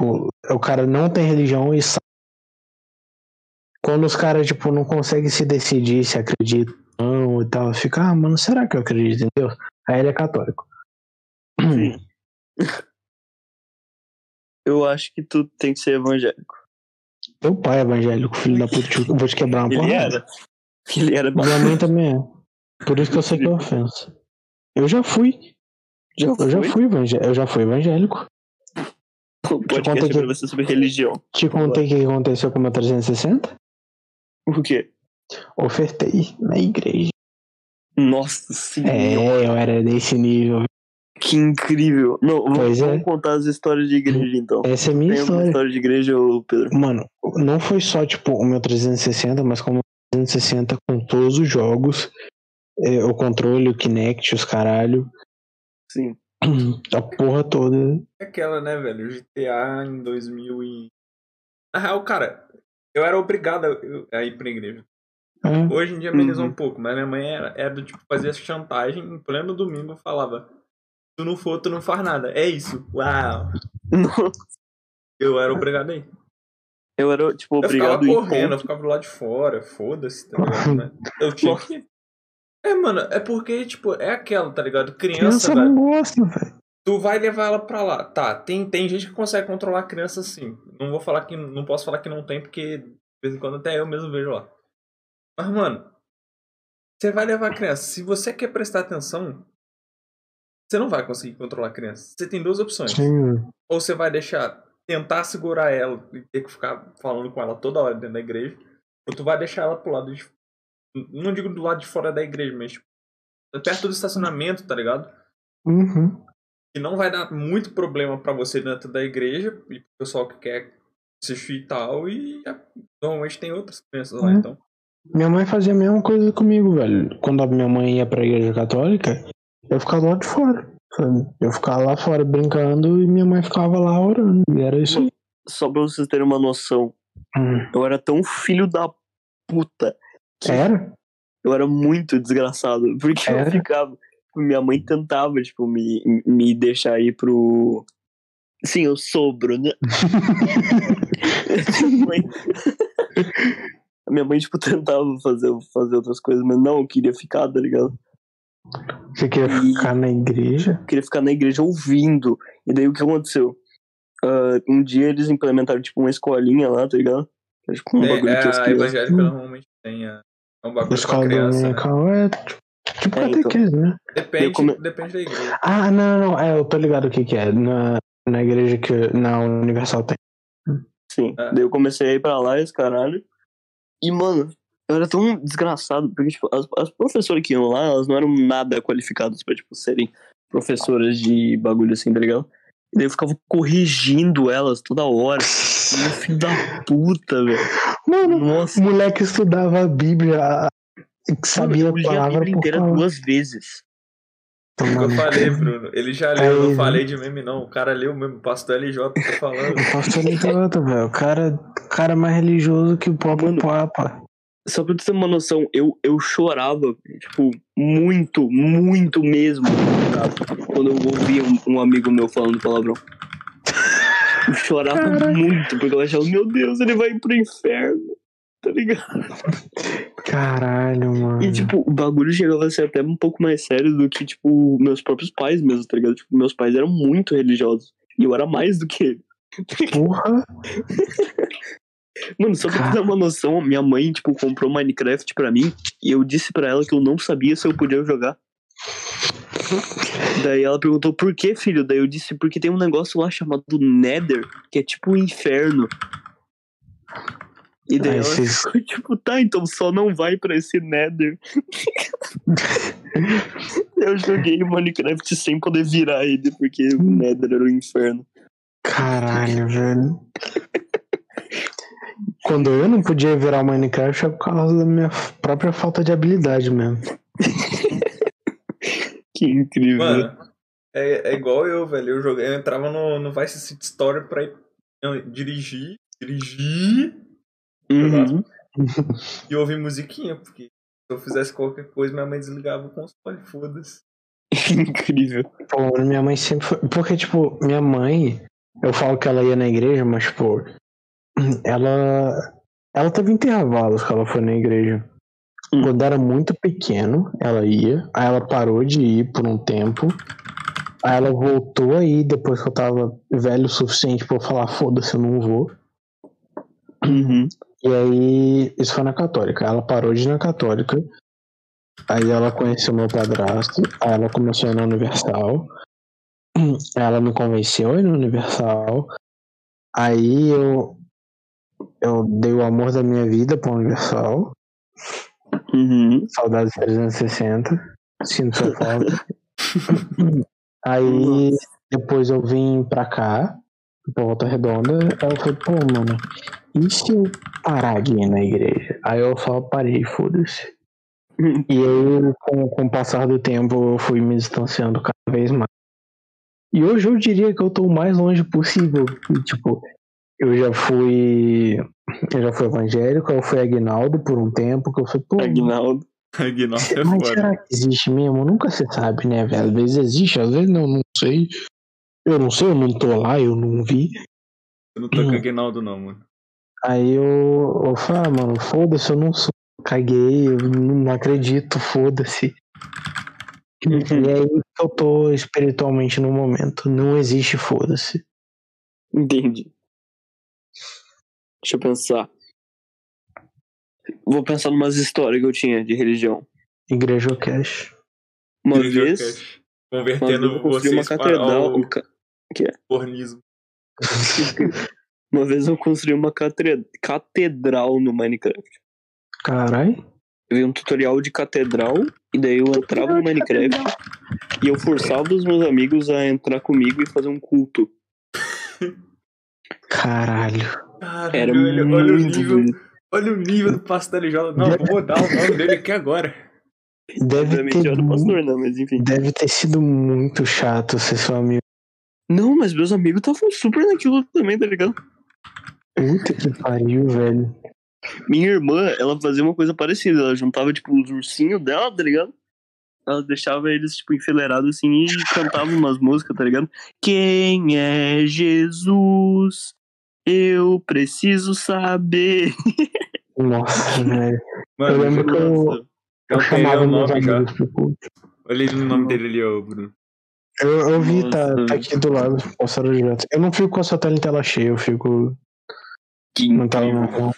Speaker 3: O, o cara não tem religião e sabe. Quando os caras, tipo, não conseguem se decidir se acreditam ou não e tal, fica, ah, mano, será que eu acredito em Deus? Aí ele é católico.
Speaker 4: Sim. Eu acho que tu tem que ser evangélico.
Speaker 3: Meu pai é evangélico, filho da puta, eu vou te quebrar uma
Speaker 4: Ele
Speaker 3: porrada.
Speaker 4: era. Ele era.
Speaker 3: Minha mãe também é. Por isso que eu sei que é ofensa. Eu já fui.
Speaker 4: Já
Speaker 3: Eu já fui evangélico. Eu já fui evangélico.
Speaker 4: O podcast
Speaker 3: que-
Speaker 4: pra você sobre religião.
Speaker 3: Te contei o que aconteceu com o meu 360?
Speaker 4: O quê?
Speaker 3: Ofertei na igreja.
Speaker 4: Nossa senhora,
Speaker 3: É, eu era desse nível.
Speaker 4: Que incrível. Não, vamos,
Speaker 3: é.
Speaker 4: vamos contar as histórias de igreja então.
Speaker 3: Essa é a minha
Speaker 4: Tem
Speaker 3: história.
Speaker 4: história de igreja, Pedro?
Speaker 3: Mano, não foi só, tipo, o meu 360, mas como o 360 com todos os jogos, é, o controle, o Kinect, os caralho,
Speaker 4: Sim.
Speaker 3: a porra toda.
Speaker 5: É aquela, né, velho? GTA em 2000 e... Na real, cara, eu era obrigado a- ir pra igreja.
Speaker 3: É,
Speaker 5: Hoje em dia amenizou
Speaker 4: Uhum.
Speaker 5: um pouco, mas minha mãe era, era do tipo, fazia chantagem em pleno domingo, falava, tu não for, tu não faz nada. É isso. Uau.
Speaker 4: Não,
Speaker 5: Eu era obrigado a ir.
Speaker 4: eu era, tipo,
Speaker 5: Eu ficava
Speaker 4: obrigado
Speaker 5: correndo, eu ficava do lado de fora, foda-se, tá ligado? né? Eu tinha que... É, mano, é porque, tipo, é aquela, tá ligado? Criança,
Speaker 3: criança
Speaker 5: velho.
Speaker 3: não gosta, velho.
Speaker 5: Tu vai levar ela pra lá. Tá, tem, tem gente que consegue controlar a criança assim. Não vou falar que. Não posso falar que não tem, porque de vez em quando até eu mesmo vejo lá. Mas, mano, você vai levar a criança. Se você quer prestar atenção, você não vai conseguir controlar a criança. Você tem duas opções.
Speaker 3: Sim.
Speaker 5: Ou você vai deixar. Tentar segurar ela e ter que ficar falando com ela toda hora dentro da igreja. Ou tu vai deixar ela pro lado de. Não digo do lado de fora da igreja, mas tipo, perto do estacionamento, tá ligado?
Speaker 3: Uhum.
Speaker 5: que não vai dar muito problema pra você dentro da igreja e pro pessoal que quer assistir e tal, e normalmente tem outras crianças lá,
Speaker 3: Uhum.
Speaker 5: então.
Speaker 3: Minha mãe fazia a mesma coisa comigo, velho. Quando a minha mãe ia pra igreja católica, eu ficava lá de fora. sabe? Eu ficava lá fora brincando e minha mãe ficava lá orando. E era isso aí.
Speaker 4: Só pra vocês terem uma noção,
Speaker 3: Hum.
Speaker 4: eu era tão filho da puta que
Speaker 3: Era?
Speaker 4: eu era muito desgraçado. Porque eu
Speaker 3: Era?
Speaker 4: ficava. Minha mãe tentava, tipo, me, me deixar ir pro. Sim, eu né? Mãe- A minha mãe, tipo, tentava fazer, fazer outras coisas, mas não, eu queria ficar, tá ligado?
Speaker 3: Você queria
Speaker 4: E-
Speaker 3: ficar na igreja?
Speaker 4: Eu queria ficar na igreja ouvindo. E daí o que aconteceu? Ah, um dia eles implementaram, tipo, uma escolinha lá, tá ligado? É, tipo, um
Speaker 5: É,
Speaker 4: bagulho
Speaker 5: é,
Speaker 4: que as
Speaker 5: a
Speaker 4: crianças.
Speaker 5: evangélica normalmente tem. É é um bagulho pra
Speaker 3: escola
Speaker 5: criança. né?
Speaker 3: é tipo, tipo
Speaker 4: É, então.
Speaker 3: catequese, né?
Speaker 5: Depende,
Speaker 4: come-
Speaker 5: depende da igreja.
Speaker 3: Ah, não, não, não. É, eu tô ligado o que que é. Na, na igreja que. Na Universal tem.
Speaker 4: Sim.
Speaker 5: É.
Speaker 4: Daí eu comecei a ir pra lá, esse caralho. E, mano, eu era tão desgraçado, porque, tipo, as, as professoras que iam lá, elas não eram nada qualificadas pra, tipo, serem professoras de bagulho assim, tá ligado? E daí eu ficava corrigindo elas toda hora. Meu filho da puta, velho.
Speaker 3: Mano,
Speaker 4: Nossa.
Speaker 3: o moleque estudava a Bíblia, que sabia
Speaker 4: Mano,
Speaker 3: a
Speaker 4: eu li a
Speaker 3: palavra
Speaker 4: Bíblia inteira
Speaker 3: palavra.
Speaker 4: duas vezes.
Speaker 5: É o que eu falei. Bruno. Ele já leu, eu não
Speaker 3: né?
Speaker 5: falei de meme, não. O cara leu mesmo, pastor LJ, tá falando.
Speaker 3: O pastor idiota, velho. O cara, cara é mais religioso que o próprio
Speaker 4: Mano.
Speaker 3: Papa.
Speaker 4: Só pra tu ter uma noção, eu, eu chorava, tipo, muito, muito mesmo, tá? quando eu ouvia um, um amigo meu falando palavrão. Eu chorava muito, porque eu achava, meu Deus, ele vai pro inferno, tá ligado?
Speaker 3: Caralho, mano.
Speaker 4: E, tipo, o bagulho chegava a ser até um pouco mais sério do que, tipo, meus próprios pais mesmo, tá ligado? Tipo, meus pais eram muito religiosos, e eu era mais do que ele.
Speaker 3: Porra.
Speaker 4: Mano, só pra ter uma noção, minha mãe, tipo, comprou Minecraft pra mim e eu disse pra ela que eu não sabia se eu podia jogar. Daí ela perguntou por que, filho? Daí eu disse porque tem um negócio lá chamado Nether, que é tipo o inferno. E daí
Speaker 3: Ai,
Speaker 4: ela ficou tipo, tá, então só não vai pra esse Nether. eu joguei o Minecraft sem poder virar ele, porque o Nether era o inferno.
Speaker 3: Caralho, velho. Quando eu não podia virar o Minecraft é por causa da minha própria falta de habilidade mesmo.
Speaker 4: Que incrível.
Speaker 5: Mano, é, é igual eu, velho. Eu, joguei, eu entrava no, no Vice City Story pra ir não, dirigir, dirigir
Speaker 4: Uhum.
Speaker 5: e ouvir musiquinha, porque se eu fizesse qualquer coisa, minha mãe desligava o console, foda-se.
Speaker 4: incrível.
Speaker 3: Pô, minha mãe sempre foi. Porque, tipo, minha mãe, eu falo que ela ia na igreja, mas, tipo, ela. Ela teve intervalos que ela foi na igreja.
Speaker 4: Hum.
Speaker 3: Quando era muito pequeno, ela ia. Aí ela parou de ir por um tempo. Aí ela voltou aí depois que eu tava velho o suficiente pra eu falar, foda-se, eu não vou.
Speaker 4: Uhum.
Speaker 3: E aí, isso foi na Católica. Ela parou de ir na Católica. Aí ela conheceu meu padrasto. Aí ela começou a ir na Universal. Ela me convenceu a ir na Universal. Aí eu. Eu dei o amor da minha vida pra Universal.
Speaker 4: Uhum.
Speaker 3: Saudades 360. Sinto sua falta. Aí depois eu vim pra cá, pra Volta Redonda. Aí eu falei, pô, mano, e se eu parar de ir na igreja? Aí eu só parei, foda-se. E aí, com, com o passar do tempo, eu fui me distanciando cada vez mais. E hoje eu diria que eu tô o mais longe possível. Tipo, eu já fui. Eu já fui evangélico, eu fui Aguinaldo por um tempo, que eu falei, pô,
Speaker 4: Aguinaldo.
Speaker 5: Aguinaldo é
Speaker 3: mas
Speaker 5: foda.
Speaker 3: será que existe mesmo? Nunca se sabe, né, velho? Às vezes existe, às vezes não, não sei. Eu não sei, eu não tô lá, eu não vi.
Speaker 5: Eu não tô com Aguinaldo, não, mano.
Speaker 3: Aí eu, eu falei, ah, mano, foda-se, eu não sou. Caguei, eu não acredito, foda-se. E aí que eu tô espiritualmente no momento. Não existe foda-se.
Speaker 4: Entendi. Deixa eu pensar. Vou pensar numas histórias que eu tinha de religião.
Speaker 3: Igreja Cash.
Speaker 4: Uma
Speaker 5: Igreja
Speaker 4: vez,
Speaker 5: Cash.
Speaker 4: uma
Speaker 5: Convertendo
Speaker 4: vez eu uma
Speaker 5: vocês para
Speaker 4: catedral.
Speaker 5: o
Speaker 4: um ca-
Speaker 5: pornismo.
Speaker 4: Uma vez eu construí uma catre- catedral no Minecraft.
Speaker 3: Caralho.
Speaker 4: Eu vi um tutorial de catedral, e daí eu entrava no Minecraft e eu forçava os meus amigos a entrar comigo e fazer um culto.
Speaker 3: Caralho.
Speaker 5: Caralho,
Speaker 4: Era
Speaker 5: olha, olha o
Speaker 4: muito
Speaker 5: nível.
Speaker 4: bonito.
Speaker 5: Olha o nível do pastor LJ. Não, vou mudar o nome dele aqui agora.
Speaker 3: Deve
Speaker 4: Obviamente
Speaker 3: ter,
Speaker 4: eu pastor, né? Mas enfim.
Speaker 3: deve ter sido muito chato ser seu amigo.
Speaker 4: Não, mas meus amigos estavam super naquilo também, tá ligado?
Speaker 3: Puta que pariu, velho.
Speaker 4: Minha irmã, ela fazia uma coisa parecida. Ela juntava, tipo, os ursinhos dela, tá ligado? Ela deixava eles, tipo, enfileirados assim e cantava umas músicas, tá ligado? Quem é Jesus? Eu preciso saber.
Speaker 3: Nossa, velho.
Speaker 5: Mano,
Speaker 3: Eu lembro que eu, eu chamava
Speaker 5: o
Speaker 3: meus amigos pro culto.
Speaker 5: Olha ele no nome dele ali, ô Bruno.
Speaker 3: Eu, eu vi, tá, tá aqui do lado, postaram direto. Eu não fico com a sua tela em tela cheia, eu fico.
Speaker 4: Que
Speaker 3: Não tela normal.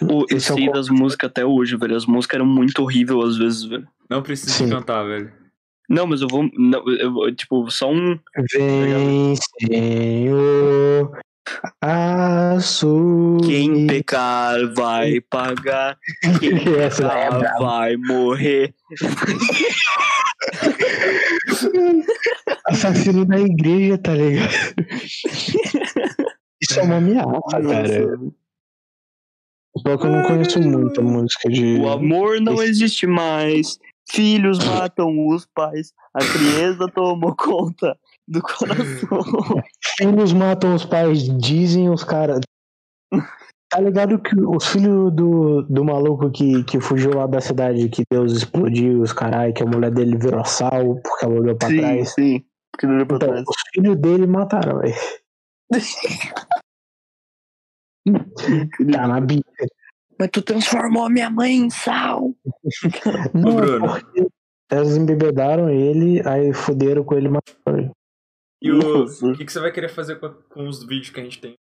Speaker 4: Pô, eu
Speaker 3: é o
Speaker 4: sei
Speaker 3: co-
Speaker 4: das músicas até hoje, velho. As músicas eram muito horríveis às vezes, velho.
Speaker 5: Não precisa
Speaker 3: Sim.
Speaker 5: cantar, velho.
Speaker 4: Não, mas eu vou. Não, eu, vou- tipo, só um.
Speaker 3: Vem, Senhor, assumir.
Speaker 4: Quem pecar vai pagar. Quem
Speaker 3: é
Speaker 4: pecar
Speaker 3: brava.
Speaker 4: vai morrer.
Speaker 3: Assassino da igreja, tá ligado? Isso é uma ameaça, cara. Só que eu não conheço muita música de.
Speaker 4: O amor não existe mais. Filhos matam os pais. A criança tomou conta do coração.
Speaker 3: Filhos matam os pais, dizem os caras. Tá ligado que os filhos do, do maluco que, que fugiu lá da cidade, que Deus explodiu, os carai, que a mulher dele virou sal porque ela olhou pra
Speaker 4: sim,
Speaker 3: trás.
Speaker 4: sim. Porque olhou pra
Speaker 3: Então,
Speaker 4: trás.
Speaker 3: os filhos dele mataram, velho. Tá na Bíblia.
Speaker 4: Mas tu transformou minha mãe em sal.
Speaker 3: Não,
Speaker 5: Bruno.
Speaker 3: porque elas embebedaram ele, aí fuderam com ele e mataram ele.
Speaker 5: E o, que, que você vai querer fazer com, com os vídeos que a gente tem?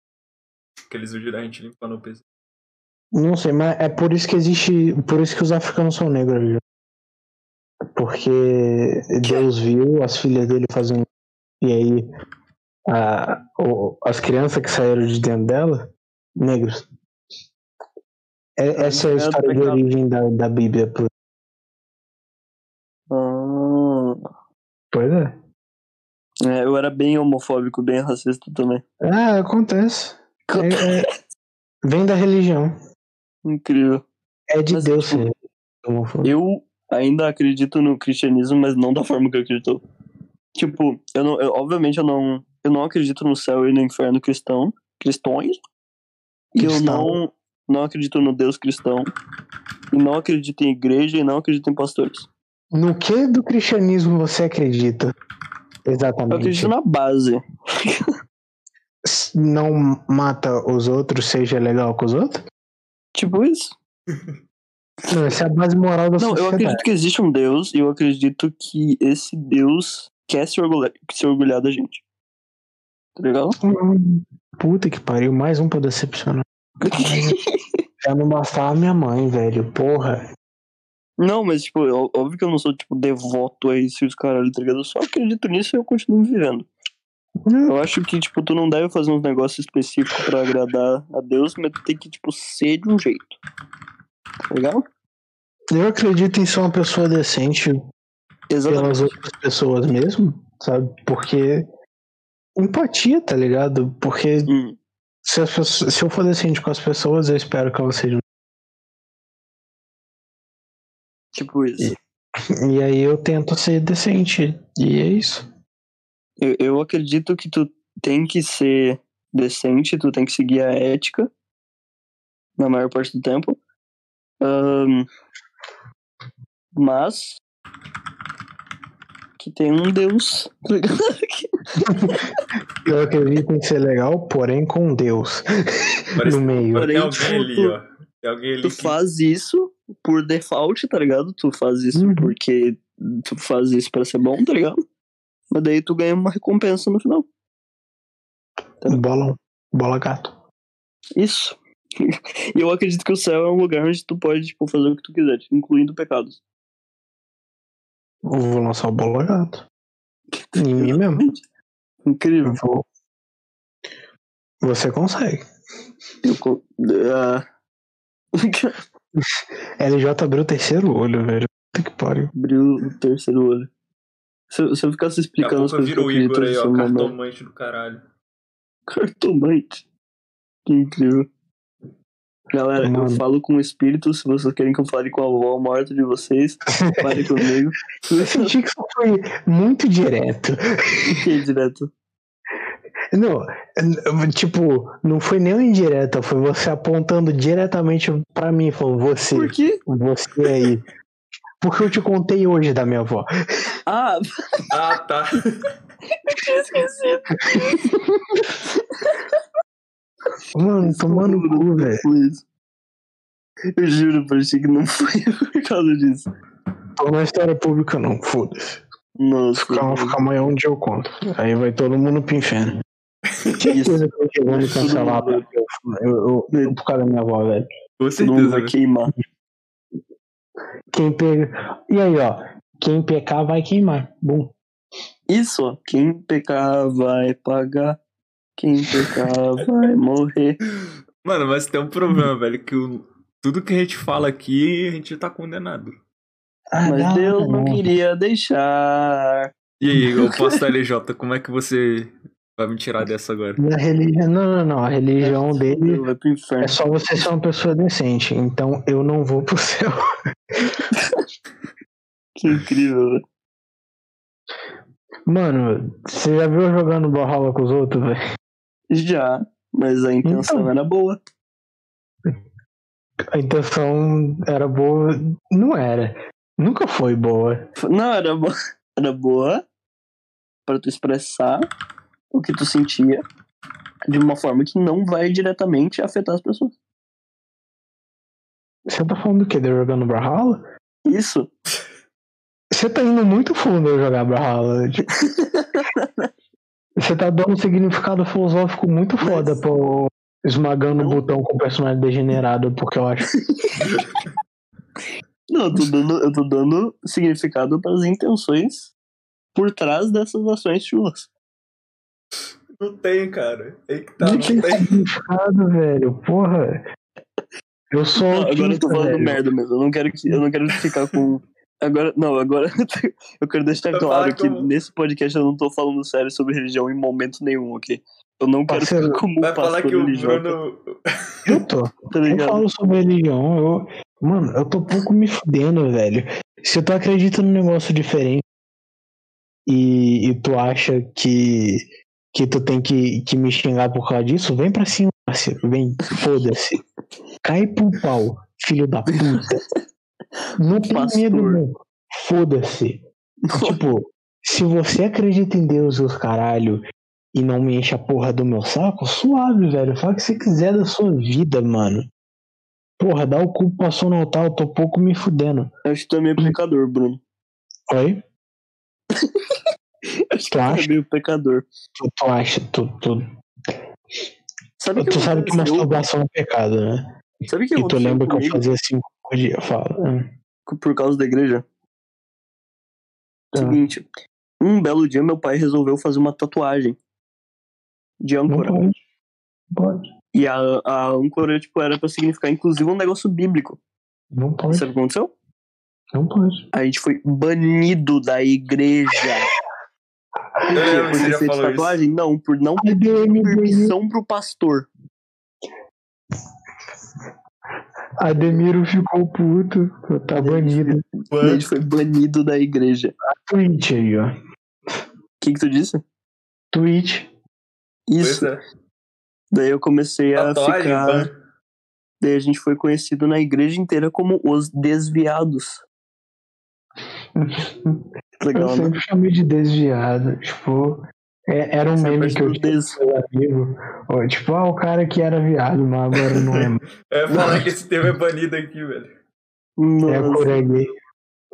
Speaker 5: Aqueles vídeos da gente limpando o PC.
Speaker 3: Não sei, mas é por isso que existe. Por isso que os africanos são negros, viu? Porque Deus viu as filhas dele fazendo. E aí. a- o- as crianças que saíram de dentro dela, negros. É- essa é a história de origem da, da Bíblia.
Speaker 4: Ah,
Speaker 3: Pois é.
Speaker 4: é, eu era bem homofóbico, bem racista também.
Speaker 3: Ah, acontece. É- é- vem da religião.
Speaker 4: Incrível.
Speaker 3: É de
Speaker 4: Mas,
Speaker 3: Deus
Speaker 4: tipo,
Speaker 3: ser.
Speaker 4: Eu ainda acredito no cristianismo, mas não da forma que eu acredito. Tipo, eu não, eu- obviamente eu não, eu não acredito no céu e no inferno cristão, cristões. E eu
Speaker 3: Cristão.
Speaker 4: não, não acredito no Deus cristão. E não acredito em igreja e não acredito em pastores.
Speaker 3: No que do cristianismo você acredita?
Speaker 4: Eu
Speaker 3: Exatamente.
Speaker 4: acredito na base.
Speaker 3: Não mata os outros, seja legal com os outros?
Speaker 4: Tipo isso.
Speaker 3: Não, essa é a base moral da
Speaker 4: Não, eu
Speaker 3: sociedade.
Speaker 4: acredito que existe um Deus e eu acredito que esse Deus quer se orgulhar, se orgulhar da gente. Tá legal?
Speaker 3: Hum, Puta que pariu, mais um pra decepcionar. Já não bastava minha mãe, velho. Porra.
Speaker 4: Não, mas, tipo, óbvio que eu não sou, tipo, devoto a isso e os caralho, tá ligado? Eu só acredito nisso e eu continuo vivendo.
Speaker 3: Hum,
Speaker 4: Eu acho que, tipo, tu não deve fazer uns negócios específicos pra agradar a Deus, mas tu tem que, tipo, ser de um jeito. Tá legal?
Speaker 3: Eu acredito em ser uma pessoa decente
Speaker 4: Exatamente.
Speaker 3: pelas outras pessoas mesmo, sabe? Porque. Empatia, tá ligado? Porque
Speaker 4: Hum,
Speaker 3: se, as pessoas- se eu for decente com as pessoas, eu espero que elas sejam.
Speaker 4: tipo isso.
Speaker 3: E aí eu tento ser decente. E é isso.
Speaker 4: Eu, eu acredito que tu tem que ser decente, tu tem que seguir a ética na maior parte do tempo. Ahn, mas que tem um Deus. tá ligado?
Speaker 3: Eu acredito em ser legal, porém com Deus
Speaker 5: Parece,
Speaker 3: no meio.
Speaker 5: tem
Speaker 4: Porém,
Speaker 5: alguém
Speaker 4: tipo,
Speaker 5: ali,
Speaker 4: tu-
Speaker 5: ó. Tem alguém ali
Speaker 4: tu
Speaker 5: que...
Speaker 4: faz isso por default, tá ligado? Tu faz isso
Speaker 3: Uhum.
Speaker 4: porque tu faz isso pra ser bom, tá ligado? Mas daí tu ganha uma recompensa no final.
Speaker 3: Bola, bola gato.
Speaker 4: Isso. e eu acredito que o céu é um lugar onde tu pode, tipo, fazer o que tu quiser, incluindo pecados.
Speaker 3: Eu vou lançar o bola gato. Em mim mesmo.
Speaker 4: Incrível.
Speaker 3: Vou- Você consegue.
Speaker 4: Eu co- ah.
Speaker 3: LJ abriu o terceiro olho, velho. Puta que pariu.
Speaker 4: Abriu o terceiro olho. Se, eu- se eu ficasse explicando as coisas eu
Speaker 5: o Igor aí, ó.
Speaker 4: não é
Speaker 5: Cartomante do caralho.
Speaker 4: Cartomante. Que incrível. Galera, eu
Speaker 3: Mano.
Speaker 4: falo com o espírito. Se vocês querem que eu fale com a avó morta de vocês, fale comigo.
Speaker 3: Eu senti que isso foi muito direto.
Speaker 4: Que direto.
Speaker 3: Não, tipo, não foi nem uma indireta, foi você apontando diretamente pra mim, falou, você,
Speaker 4: Por quê?
Speaker 3: você aí. Porque eu te contei hoje da minha avó.
Speaker 4: Ah,
Speaker 5: Ah, tá.
Speaker 4: tinha esquecido.
Speaker 3: Mano, tomando
Speaker 4: Desculpa,
Speaker 3: cu, velho.
Speaker 4: isso. Eu juro pra ti que não foi por causa disso.
Speaker 3: Tô na história pública, não, foda-se.
Speaker 4: Nossa.
Speaker 3: Calma, fica amanhã um dia eu conto. Aí vai todo mundo pro inferno. Certeza que eu tô vou me cancelar eu, eu, eu- por causa da minha avó, velho.
Speaker 5: Com certeza.
Speaker 4: vai
Speaker 5: né?
Speaker 4: queimar.
Speaker 3: Quem pega. E aí, ó. Quem pecar vai queimar. Bom.
Speaker 4: Isso, ó. Quem pecar vai pagar. Quem pecar vai morrer.
Speaker 5: Mano, mas tem um problema, velho, que o- tudo que a gente fala aqui, a gente tá condenado.
Speaker 3: Ah,
Speaker 4: Mas
Speaker 3: dá,
Speaker 4: Deus não
Speaker 3: não.
Speaker 4: queria deixar.
Speaker 5: E aí, o pastor LJ, como é que você vai me tirar dessa agora?
Speaker 3: Na religião. Não, não, não. A religião dele é só você ser uma pessoa decente. Então eu não vou pro céu.
Speaker 4: Que incrível, velho.
Speaker 3: Mano, você já viu eu jogando Brawlhalla com os outros, velho?
Speaker 4: Já, mas a intenção
Speaker 3: Então.
Speaker 4: era boa.
Speaker 3: A intenção era boa. Não era. Nunca foi boa.
Speaker 4: Não, era boa. Era boa pra tu expressar o que tu sentia de uma forma que não vai diretamente afetar as pessoas.
Speaker 3: Você tá falando do quê? De eu jogando Brawlhalla?
Speaker 4: Isso.
Speaker 3: Você tá indo muito fundo eu jogar Brawlhalla. Você tá dando um significado filosófico muito foda
Speaker 4: Mas-
Speaker 3: pro esmagando o botão com o personagem degenerado, porque eu acho.
Speaker 4: Não, eu tô dando, eu tô dando significado para as intenções por trás dessas ações chulas.
Speaker 5: Não tem, cara. É que tá,
Speaker 3: Não
Speaker 5: não
Speaker 3: tem
Speaker 5: tem.
Speaker 3: significado, velho. Porra. Eu sou.
Speaker 4: Não, agora eu tô falando
Speaker 3: velho.
Speaker 4: merda mesmo. Eu não quero que eu não quero ficar com Agora, não, agora eu quero deixar
Speaker 5: Vai
Speaker 4: claro que
Speaker 5: como-
Speaker 4: nesse podcast eu não tô falando sério sobre religião em momento nenhum, ok? Eu não quero
Speaker 3: Parceiro,
Speaker 4: ficar como
Speaker 5: Vai falar que o
Speaker 4: religioso,
Speaker 5: Bruno.
Speaker 3: Eu tô.
Speaker 4: tá
Speaker 3: Eu falo sobre religião, eu. Mano, eu tô pouco me fudendo, velho. Se tu acredita num negócio diferente e, e tu acha que, que tu tem que, que me xingar por causa disso, vem pra cima, parceiro. Vem, foda-se. Cai pro pau, filho da puta. Não tem
Speaker 4: Pastor.
Speaker 3: medo, não. Foda-se. Tipo, se você acredita em Deus e os caralho e não me enche a porra do meu saco, suave, velho. Fala o que você quiser da sua vida, mano. Porra, dá o cu passou no altar, eu tô pouco me fudendo.
Speaker 4: Eu acho que tu é meio pecador, Bruno.
Speaker 3: Oi?
Speaker 4: Eu acho que
Speaker 3: Tu
Speaker 4: tu é
Speaker 3: acha?
Speaker 4: meio pecador.
Speaker 3: Tu, tu acha, tu, tu,
Speaker 4: Sabe o que
Speaker 3: tu sabe que masturbação é pecado, né?
Speaker 4: Sabe que
Speaker 3: E tu lembra que eu
Speaker 4: comigo
Speaker 3: fazia cinco por dia? Fala. Hum.
Speaker 4: por causa da igreja?
Speaker 3: Tá.
Speaker 4: Seguinte, um belo dia meu pai resolveu fazer uma tatuagem de
Speaker 3: Não
Speaker 4: âncora.
Speaker 3: pode. Não pode.
Speaker 4: E a, a âncora, tipo, era pra significar, inclusive, um negócio bíblico.
Speaker 3: Não pode.
Speaker 4: Sabe o que aconteceu?
Speaker 3: Não pode.
Speaker 4: A gente foi banido da igreja. Por quê?
Speaker 5: É,
Speaker 4: Por ter feito
Speaker 5: falou isso.
Speaker 4: tatuagem? Não, por não ter permissão pro pastor.
Speaker 3: Ademiro ficou puto. Tá banido.
Speaker 4: E a gente foi banido da igreja.
Speaker 3: Twitch aí, ó.
Speaker 4: O que que tu disse?
Speaker 3: Twitch.
Speaker 4: Isso.
Speaker 5: é.
Speaker 4: Daí eu comecei a ficar...
Speaker 5: ban.
Speaker 4: Daí a gente foi conhecido na igreja inteira como os desviados.
Speaker 3: Eu
Speaker 4: Legal, né?
Speaker 3: sempre chamei de desviado. Tipo, é- era um
Speaker 4: Essa
Speaker 3: meme que eu tinha meu amigo. Ó, tipo, ah, o cara que era viado, mas agora não é.
Speaker 5: É falar que esse tema é banido aqui, velho.
Speaker 3: É
Speaker 4: Nossa.
Speaker 3: Coreia gay.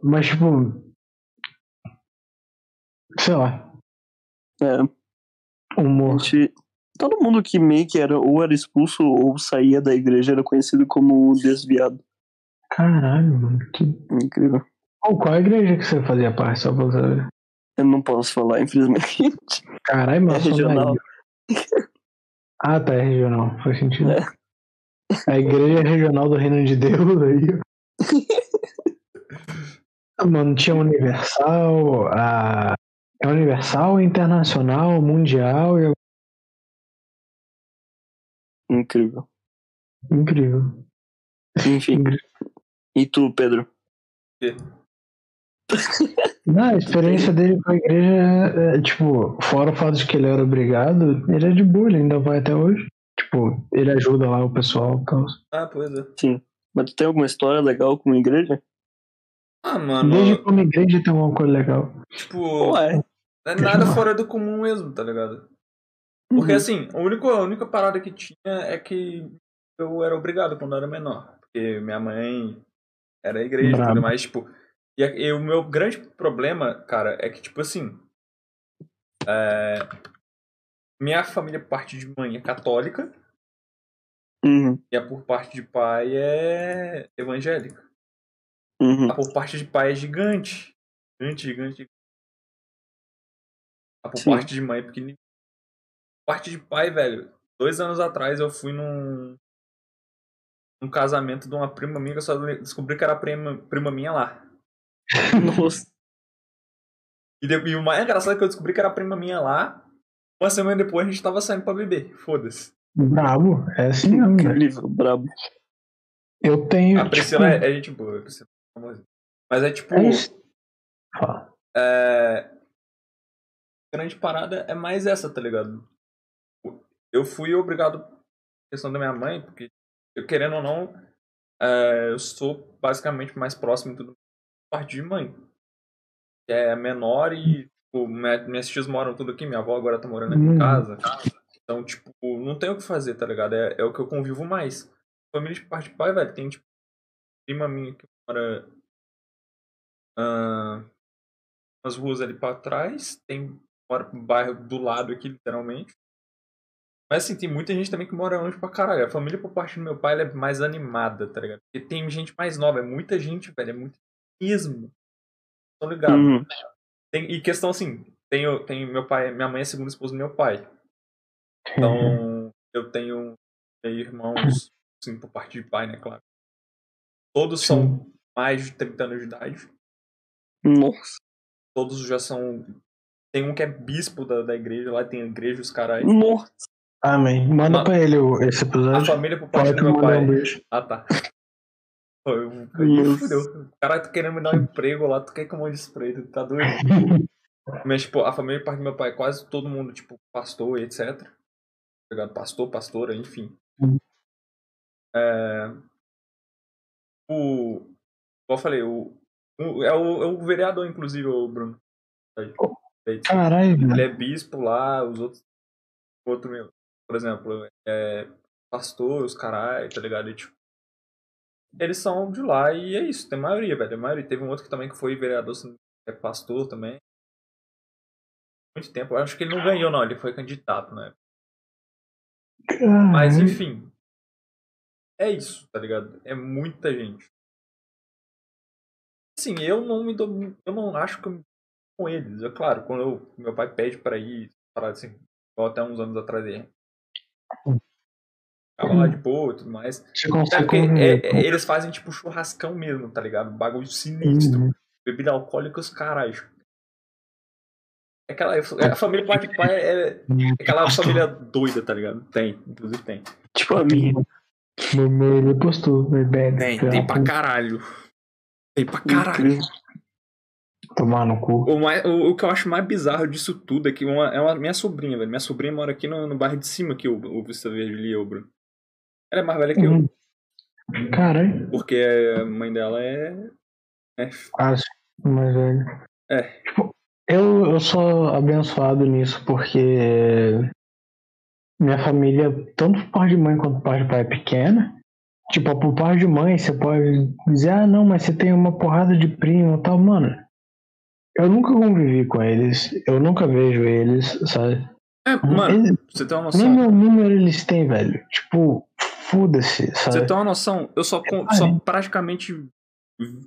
Speaker 3: Mas, tipo. Sei lá.
Speaker 4: É,
Speaker 3: Humor.
Speaker 4: gente... Todo mundo que meio que era ou era expulso ou saía da igreja era conhecido como desviado.
Speaker 3: Caralho, mano. Que...
Speaker 4: Incrível.
Speaker 3: Qual igreja que você fazia parte? Só pra saber.
Speaker 4: Eu não posso falar, infelizmente.
Speaker 3: Caralho,
Speaker 4: É
Speaker 3: mas
Speaker 4: regional.
Speaker 3: Ah, tá, é regional. Faz sentido.
Speaker 4: É.
Speaker 3: A igreja regional do Reino de Deus aí. ó. Mano, tinha Universal, a. É Universal, Internacional, Mundial e.
Speaker 4: Incrível.
Speaker 3: Incrível.
Speaker 4: Enfim. E tu, Pedro?
Speaker 3: Não, a experiência dele com a igreja é, é, tipo, fora o fato de que ele era obrigado, ele é de boa, ele ainda vai até hoje. Tipo, ele ajuda lá o pessoal tal.
Speaker 5: Ah, pois é.
Speaker 4: Sim. Mas tu tem alguma história legal com a igreja?
Speaker 5: Ah, mano.
Speaker 3: Desde como igreja tem uma coisa legal.
Speaker 5: Tipo,
Speaker 4: Ué.
Speaker 5: não é nada fora do comum mesmo, tá ligado? Porque
Speaker 4: Uhum.
Speaker 5: assim, a única, a única parada que tinha é que eu era obrigado quando eu era menor. Porque minha mãe era igreja e tudo mais, tipo. E, e o meu grande problema, cara, é que, tipo assim. é, minha família, por parte de mãe, é católica.
Speaker 4: Uhum.
Speaker 5: E a por parte de pai é evangélica.
Speaker 4: Uhum.
Speaker 5: A por parte de pai é gigante. Gigante, gigante. A por
Speaker 4: Sim.
Speaker 5: parte de mãe é pequenininha. Parte de pai, velho. Dois anos atrás eu fui num. num casamento de uma prima minha que eu só descobri que era prima, prima minha lá.
Speaker 4: Nossa.
Speaker 5: E, de- e o mais engraçado é que eu descobri que era prima minha lá. Uma semana depois a gente tava saindo pra beber. Foda-se.
Speaker 3: Brabo, é assim mesmo, velho.
Speaker 4: Incrível, brabo.
Speaker 3: Eu tenho.
Speaker 5: A Priscila
Speaker 3: tipo,
Speaker 5: é, é gente boa. A Priscila é famosa. Mas é tipo.
Speaker 3: é isso.
Speaker 5: É... A grande parada é mais essa, tá ligado? Eu fui obrigado, questão da minha mãe, porque eu querendo ou não, é, eu sou basicamente mais próximo tudo parte de mãe. É menor e tipo, minha- minhas tias moram tudo aqui, minha avó agora tá morando aqui em
Speaker 3: Hum.
Speaker 5: casa. Então, tipo, não tem o que fazer, tá ligado? É, é o que eu convivo mais. Família de parte de pai, velho, tem tipo, prima minha que mora. ah, umas ruas ali pra trás, tem mora no bairro do lado aqui, literalmente. Mas assim, tem muita gente também que mora longe pra caralho. A família por parte do meu pai é mais animada, tá ligado? Porque tem gente mais nova, é muita gente, velho, é muito mesmo. Tô ligado.
Speaker 4: Uhum.
Speaker 5: Tem- e questão assim, tenho, tenho meu pai, minha mãe é a segunda esposa do meu pai. Então, eu tenho irmãos, assim, por parte de pai, né, claro. Todos são mais de 30 anos de idade.
Speaker 4: Nossa.
Speaker 5: Todos já são. Tem um que é bispo da, da igreja lá, tem igreja, os caras.
Speaker 4: Nossa.
Speaker 3: Amém. Manda
Speaker 5: Ma-
Speaker 3: pra ele esse
Speaker 5: A
Speaker 3: episódio.
Speaker 5: família por parte do meu pai.
Speaker 3: um beijo.
Speaker 5: Ah, tá. Eu. O cara tá querendo me dar um emprego lá, tu quer que eu mande espreito, tá doido? Mas, tipo, a família parte do meu pai, quase todo mundo, tipo, pastor e etc. Tá? Pastor, pastora, enfim.
Speaker 3: Hum.
Speaker 5: É... O. Como eu falei, o. o- é, o, é o vereador, inclusive, o Bruno. Aí,
Speaker 3: Caralho,
Speaker 5: Ele é bispo lá, os outros. Outro meu. Por exemplo, é pastor, os carai, tá ligado? E, tipo, eles são de lá e é isso, tem maioria, velho. A maioria. Teve um outro que também que foi vereador, é pastor também. Muito tempo. Eu acho que ele não ganhou, não, ele foi candidato, né? Mas enfim. É isso, tá ligado? É muita gente. Assim, eu não me dou. Eu não acho que eu me com eles. É claro, quando eu- meu pai pede pra ir, parar assim, igual até uns anos atrás aí. Ficava lá de boa e tudo mais. É porque é- é- eles fazem tipo churrascão mesmo, tá ligado? Bagulho sinistro.
Speaker 3: Uhum.
Speaker 5: Bebida alcoólica os caralho. É aquela. A família de pai é, é aquela família doida, tá ligado? Tem, inclusive tem.
Speaker 4: Tipo a minha.
Speaker 3: Mamãe, ele postou, bebê.
Speaker 5: Tem, tem pra caralho. Tem pra caralho.
Speaker 3: Tomar no cu.
Speaker 5: O, mais, o, o que eu acho mais bizarro disso tudo é que uma, é uma minha sobrinha, velho. Minha sobrinha mora aqui no, no bairro de cima, aqui, o, o Vista Verde ali, o Bruno. Ela é mais velha que eu,
Speaker 3: Uhum. Caralho.
Speaker 5: porque a mãe dela é. é
Speaker 3: Fácil, mais velho.
Speaker 5: É.
Speaker 3: Tipo, eu, eu sou abençoado nisso porque minha família, tanto por parte de mãe quanto por parte de pai, é pequena. Tipo, por parte de mãe, você pode dizer, ah, não, mas você tem uma porrada de primo e tal. Mano, eu nunca convivi com eles, eu nunca vejo eles, sabe?
Speaker 5: É, mano,
Speaker 3: Eles-
Speaker 5: você ter uma
Speaker 3: nem
Speaker 5: noção.
Speaker 3: meu número eles têm, velho. Tipo, foda-se, sabe?
Speaker 5: você ter uma noção, eu só,
Speaker 3: Ah,
Speaker 5: só praticamente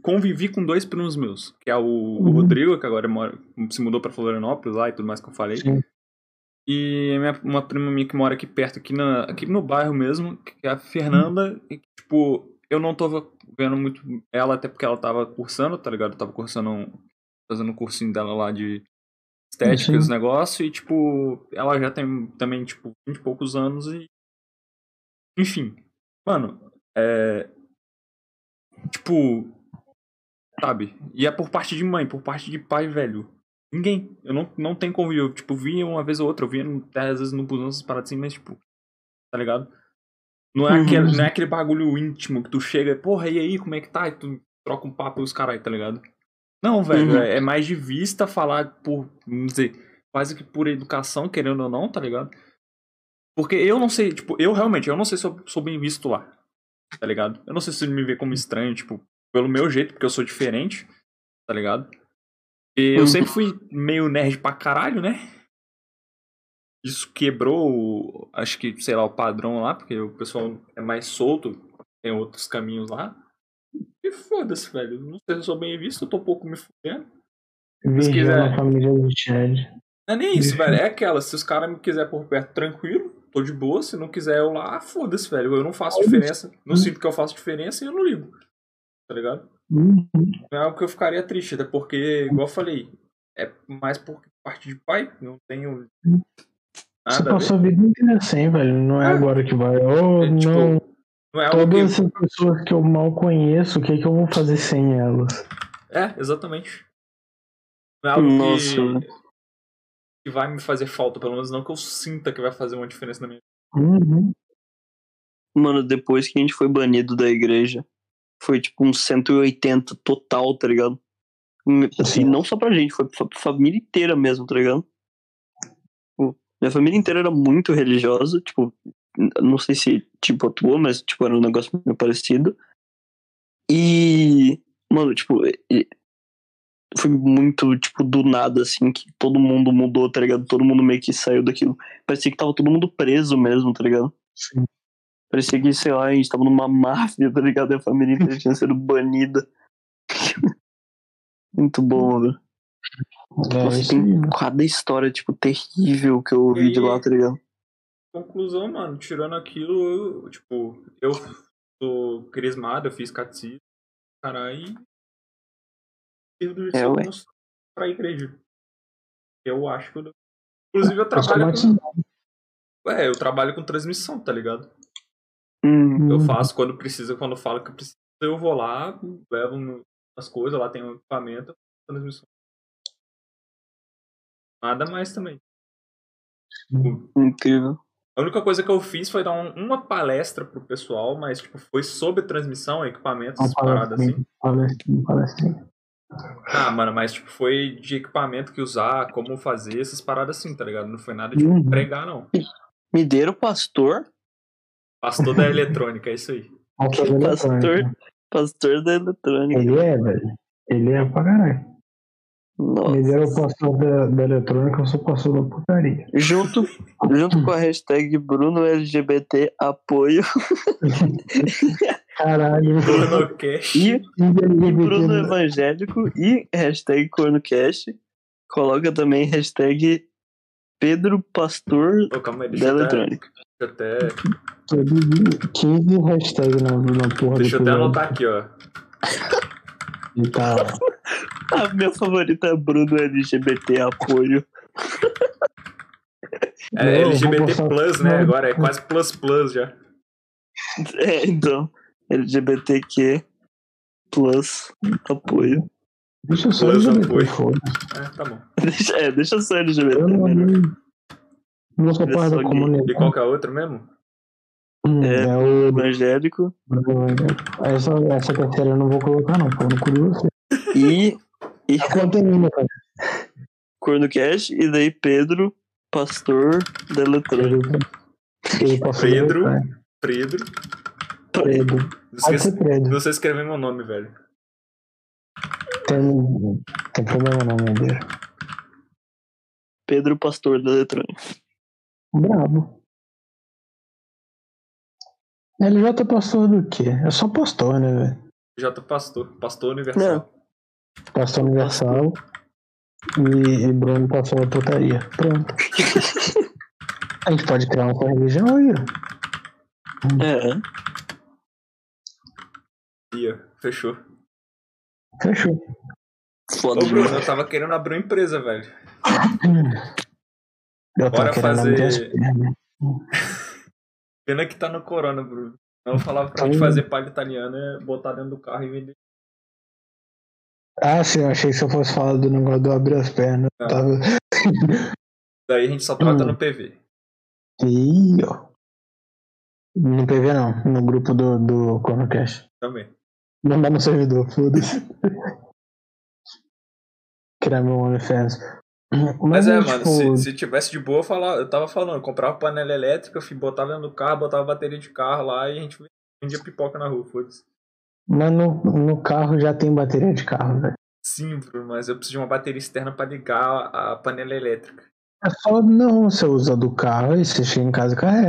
Speaker 5: convivi com dois primos meus. Que é o, o
Speaker 3: Uhum.
Speaker 5: Rodrigo, que agora mora, se mudou pra Florianópolis lá e tudo mais que eu falei.
Speaker 3: Sim.
Speaker 5: E minha- uma prima minha que mora aqui perto, aqui, na, aqui no bairro mesmo, que é a Fernanda. E, tipo, eu não tava vendo muito ela, até porque ela tava cursando, tá ligado? Eu tava cursando, um- fazendo um cursinho dela lá de estética e os negócios. E, tipo, ela já tem também, tipo, 20 e poucos anos e. Enfim. Mano, é. Tipo. Sabe? E é por parte de mãe, por parte de pai, velho. Ninguém. Eu não, não tenho convívio. Eu, tipo, vi uma vez ou outra. Eu vi até às vezes no busão essas paradas assim, mas, tipo. Tá ligado? Não é,
Speaker 4: Uhum.
Speaker 5: aquele, não é aquele bagulho íntimo que tu chega e, porra, e aí, como é que tá? E tu troca um papo e os caras, tá ligado? Não, velho,
Speaker 4: Uhum.
Speaker 5: é, é mais de vista falar por, vamos dizer, quase que por educação, querendo ou não, tá ligado? Porque eu não sei, tipo, eu realmente, eu não sei se eu sou bem visto lá, tá ligado? Eu não sei se ele me vê como estranho, tipo, pelo meu jeito, porque eu sou diferente, tá ligado? E eu sempre fui meio nerd pra caralho, né? Isso quebrou, acho que, sei lá, o padrão lá, porque o pessoal é mais solto, tem outros caminhos lá. E foda-se, velho. Não sei se eu sou bem visto, eu tô um pouco me fudendo.
Speaker 3: Virgão
Speaker 5: quiser.
Speaker 3: família do Chad.
Speaker 5: Não é nem isso, velho. É aquela, se os caras me quiserem por perto tranquilo, tô de boa. Se não quiser eu lá, foda-se, velho. Eu não faço diferença. Não sinto que eu faço diferença e eu não ligo. Tá ligado?
Speaker 3: Uhum.
Speaker 5: Não é algo que eu ficaria triste, até porque, igual eu falei, é mais por parte de pai, não tenho
Speaker 3: Você
Speaker 5: nada a ver.
Speaker 3: passou a vida inteira assim, velho. Não é
Speaker 5: É.
Speaker 3: agora que vai. Oh,
Speaker 5: É, tipo,
Speaker 3: não.
Speaker 5: Não é
Speaker 3: Todas
Speaker 5: que.
Speaker 3: essas pessoas que eu mal conheço, o que, que eu vou fazer sem elas?
Speaker 5: É, exatamente. Não é algo
Speaker 4: Nossa,
Speaker 5: que... que vai me fazer falta, pelo menos não que eu sinta que vai fazer uma diferença na minha
Speaker 3: Uhum.
Speaker 4: Mano, depois que a gente foi banido da igreja, foi tipo uns 180 total, tá ligado? E
Speaker 3: Sim.
Speaker 4: não só pra gente, foi pra família inteira mesmo, tá ligado? Tipo, Minha família inteira era muito religiosa, tipo, não sei se tipo a tua, mas tipo, era um negócio meio parecido. E, mano, tipo, foi muito, tipo, do nada, assim, que todo mundo mudou, tá ligado? Todo mundo meio que saiu daquilo. Parecia que tava todo mundo preso mesmo, tá ligado?
Speaker 3: Sim.
Speaker 4: Parecia que, sei lá, a gente tava numa máfia, tá ligado? E a família inteira tinha sido banida. Muito bom, velho.
Speaker 3: É
Speaker 4: Nossa,
Speaker 3: isso
Speaker 4: tem
Speaker 3: aí.
Speaker 4: cada história, tipo, terrível que eu ouvi de lá, tá ligado?
Speaker 5: conclusão, mano, tirando aquilo, eu, tipo, eu sou crismado, eu fiz catecismo, caralho, eu sou pra igreja. Eu acho que eu... Inclusive eu trabalho com... É, eu trabalho com transmissão, tá ligado?
Speaker 4: Hum,
Speaker 5: Eu
Speaker 3: Uhum.
Speaker 5: faço quando precisa, quando falo que precisa, eu vou lá, levo as coisas, lá tem um equipamento, transmissão. Nada mais também.
Speaker 4: incrível.
Speaker 5: A única coisa que eu fiz foi dar um- uma palestra pro pessoal, mas tipo, foi sobre transmissão, equipamentos,
Speaker 3: Uma
Speaker 5: paradas assim.
Speaker 3: palestrinha, palestrinha.
Speaker 5: Ah, mano, mas tipo, foi de equipamento que usar, como fazer, essas paradas assim, tá ligado? Não foi nada de
Speaker 3: Uhum.
Speaker 5: pregar, não.
Speaker 4: Mineiro pastor,
Speaker 5: Pastor da eletrônica, é isso aí.
Speaker 3: Pastor da
Speaker 4: pastor,
Speaker 3: eletrônica.
Speaker 4: pastor da eletrônica.
Speaker 3: Ele é, velho. Ele é pra caralho.
Speaker 4: Nossa.
Speaker 3: O pastor da, da eletrônica, eu sou o pastor da porcaria.
Speaker 4: Junto, junto com a hashtag Bruno LGBT apoio
Speaker 3: Caralho.
Speaker 5: Cornocast.
Speaker 4: e, e Bruno evangélico e hashtag cornocast. Coloca também hashtag Pedro Pastor
Speaker 5: Ô, calma aí,
Speaker 4: da
Speaker 5: deixa eu até,
Speaker 4: eletrônica.
Speaker 5: deixa eu até,
Speaker 3: eu vi 15 hashtags na, na porra
Speaker 5: deixa eu até anotar aqui, ó.
Speaker 3: Tá,
Speaker 4: A minha favorita é Bruno LGBT apoio.
Speaker 5: É
Speaker 3: Não,
Speaker 5: LGBT Plus, né? Agora é quase Plus Plus já.
Speaker 4: É, então. LGBTQ plus apoio.
Speaker 3: deixa só
Speaker 5: Plus
Speaker 3: LGBT,
Speaker 5: apoio. É, tá bom.
Speaker 4: Deixa, é, deixa só LGBT.
Speaker 3: Eu não,
Speaker 4: melhor.
Speaker 3: não sou parte da
Speaker 4: que-
Speaker 3: comunidade.
Speaker 5: E qual que é a outra mesmo?
Speaker 3: Hum,
Speaker 4: É.
Speaker 3: é o
Speaker 4: Evangélico.
Speaker 3: Essa, essa terceira eu não vou colocar, não, pô, no cu de você.
Speaker 4: E, e
Speaker 3: Conta aí, meu cara.
Speaker 4: Cornocast. E daí Pedro, pastor da eletrônica.
Speaker 5: Pedro. Pedro.
Speaker 3: Tá?
Speaker 5: Não
Speaker 3: Pedro.
Speaker 5: não sei escrever meu nome, velho.
Speaker 3: Tem, tem problema não, meu Deus.
Speaker 4: Pedro, pastor da eletrônica.
Speaker 3: Brabo. LJ pastor do quê? É só pastor, né, velho?
Speaker 5: J Pastor. Pastor Universal.
Speaker 3: Pastor universal. E, e Bruno pastor da putaria. Pronto. A gente pode criar uma religião aí, ó.
Speaker 4: É.
Speaker 5: Ia, fechou.
Speaker 3: Fechou.
Speaker 4: Foda
Speaker 5: Ô, Bruno, eu tava querendo abrir uma empresa, velho.
Speaker 3: Eu
Speaker 5: Bora fazer-. Pena que tá no Corona, Bruno. Eu falava pra gente fazer palha italiana é botar dentro do carro e vender.
Speaker 3: Ah, sim, eu achei que você fosse falar do negócio do abrir as pernas.
Speaker 5: Não.
Speaker 3: Tava...
Speaker 5: Daí a gente só trata
Speaker 3: Hum.
Speaker 5: no PV.
Speaker 3: Ih, ó. No PV não, no grupo do, do Cornocast.
Speaker 5: Também.
Speaker 3: Dá no servidor, foda-se. Criar meu OnlyFans.
Speaker 5: Mas é,
Speaker 3: é,
Speaker 5: mano,
Speaker 3: tipo,
Speaker 5: se, se tivesse de boa, eu, falava, eu tava falando, eu comprava panela elétrica, fi, botava dentro do carro, botava bateria de carro lá e a gente vendia pipoca na rua, foda-se.
Speaker 3: Mas no, no carro já tem bateria de carro, velho.
Speaker 5: Sim, Bruno, mas eu preciso de uma bateria externa pra ligar a panela elétrica.
Speaker 3: É só não, você usa do carro e você chega em casa e carrega.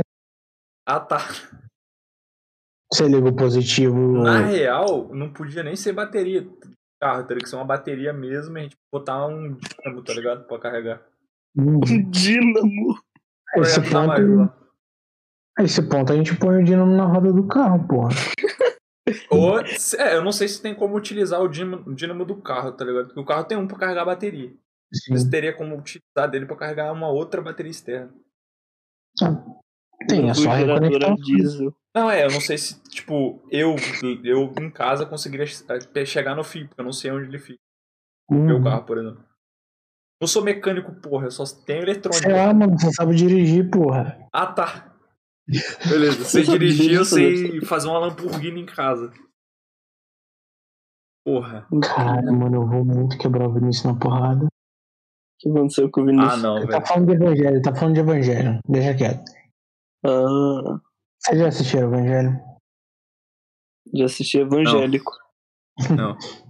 Speaker 5: Ah, tá.
Speaker 3: Você liga o positivo.
Speaker 5: Na real, não podia nem ser bateria de carro, teria que ser uma bateria mesmo e a gente botar um dínamo, tá ligado? Pra carregar.
Speaker 4: Um dínamo.
Speaker 3: a esse,
Speaker 5: tá
Speaker 3: ponto, esse ponto a gente põe o dínamo na roda do carro, porra.
Speaker 5: Ou, é, eu não sei se tem como utilizar o dínamo, o dínamo do carro, tá ligado? Porque o carro tem um pra carregar a bateria.
Speaker 3: Sim.
Speaker 5: Você teria como utilizar dele pra carregar uma outra bateria externa.
Speaker 3: Tem, é só reconectar.
Speaker 4: diesel.
Speaker 5: Não, é, eu não sei se, tipo, eu, eu em casa conseguiria eh, chegar no fio, porque eu não sei onde ele fica. Meu
Speaker 3: Hum.
Speaker 5: carro, por exemplo. Não sou mecânico, porra, eu só tenho eletrônico.
Speaker 3: Sei lá, mano, você sabe dirigir, porra.
Speaker 5: Ah, tá. Beleza, sei dirigir, eu sei fazer uma Lamborghini em casa. Porra.
Speaker 3: Cara, mano, eu vou muito quebrar o Vinícius na porrada.
Speaker 4: O que aconteceu com o Vinícius?
Speaker 5: Ah, não,
Speaker 3: Ele
Speaker 5: velho.
Speaker 3: tá falando de evangelho, tá falando de evangelho. Deixa quieto.
Speaker 4: Ah,
Speaker 3: Vocês já assistiram Evangelho?
Speaker 4: já assisti Evangélico.
Speaker 5: Não.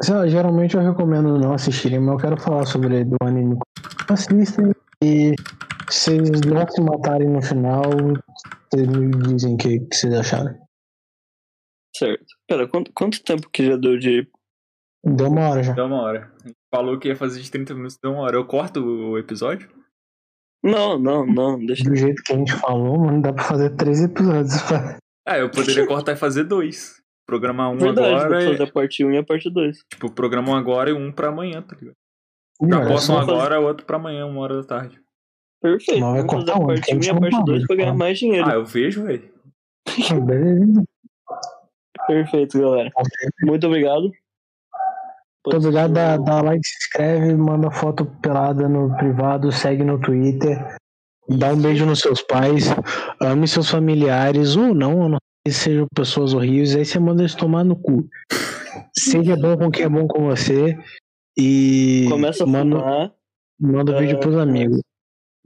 Speaker 3: Sei lá, geralmente eu recomendo não assistirem, mas eu quero falar sobre do anime. Assistem e se eles não se matarem no final, vocês me dizem o que, que vocês acharam.
Speaker 4: Certo. Pera, quanto, quanto tempo que já deu de.
Speaker 3: Deu uma hora já.
Speaker 5: Deu uma hora. Falou que ia fazer de 30 minutos, deu uma hora. Eu corto o episódio?
Speaker 4: Não, não, não. Deixa.
Speaker 3: Do jeito que a gente falou, mano, dá pra fazer três episódios. pra-
Speaker 5: Ah, eu poderia cortar e fazer dois. Programar um
Speaker 4: Verdade,
Speaker 5: agora
Speaker 4: pra
Speaker 5: e.
Speaker 4: fazer a parte 1 e a parte 2.
Speaker 5: Tipo, programa um agora e um pra amanhã, tá ligado?
Speaker 3: Não,
Speaker 5: Já
Speaker 3: é
Speaker 5: posso um
Speaker 4: fazer-
Speaker 5: agora, outro pra amanhã, uma hora da tarde.
Speaker 4: Perfeito.
Speaker 3: Vai
Speaker 4: Vamos fazer
Speaker 3: cortar
Speaker 4: a
Speaker 3: um,
Speaker 4: parte
Speaker 3: porque a
Speaker 4: 1 e
Speaker 3: gente
Speaker 4: a
Speaker 3: não
Speaker 4: parte
Speaker 3: fala,
Speaker 4: 2 pra ganhar mais dinheiro.
Speaker 5: Ah, eu vejo, velho.
Speaker 3: Beleza.
Speaker 4: Perfeito, galera. Muito obrigado.
Speaker 3: Muito obrigado, dá, dá like, se inscreve, manda foto pelada no privado, segue no Twitter, dá um beijo nos seus pais, ame seus familiares, ou não, ou não sei se sejam pessoas horríveis, aí você manda eles tomar no cu. Seja bom com quem é bom com você e
Speaker 4: Começa a
Speaker 3: manda,
Speaker 4: fumar.
Speaker 3: manda
Speaker 4: É,
Speaker 3: vídeo pros amigos.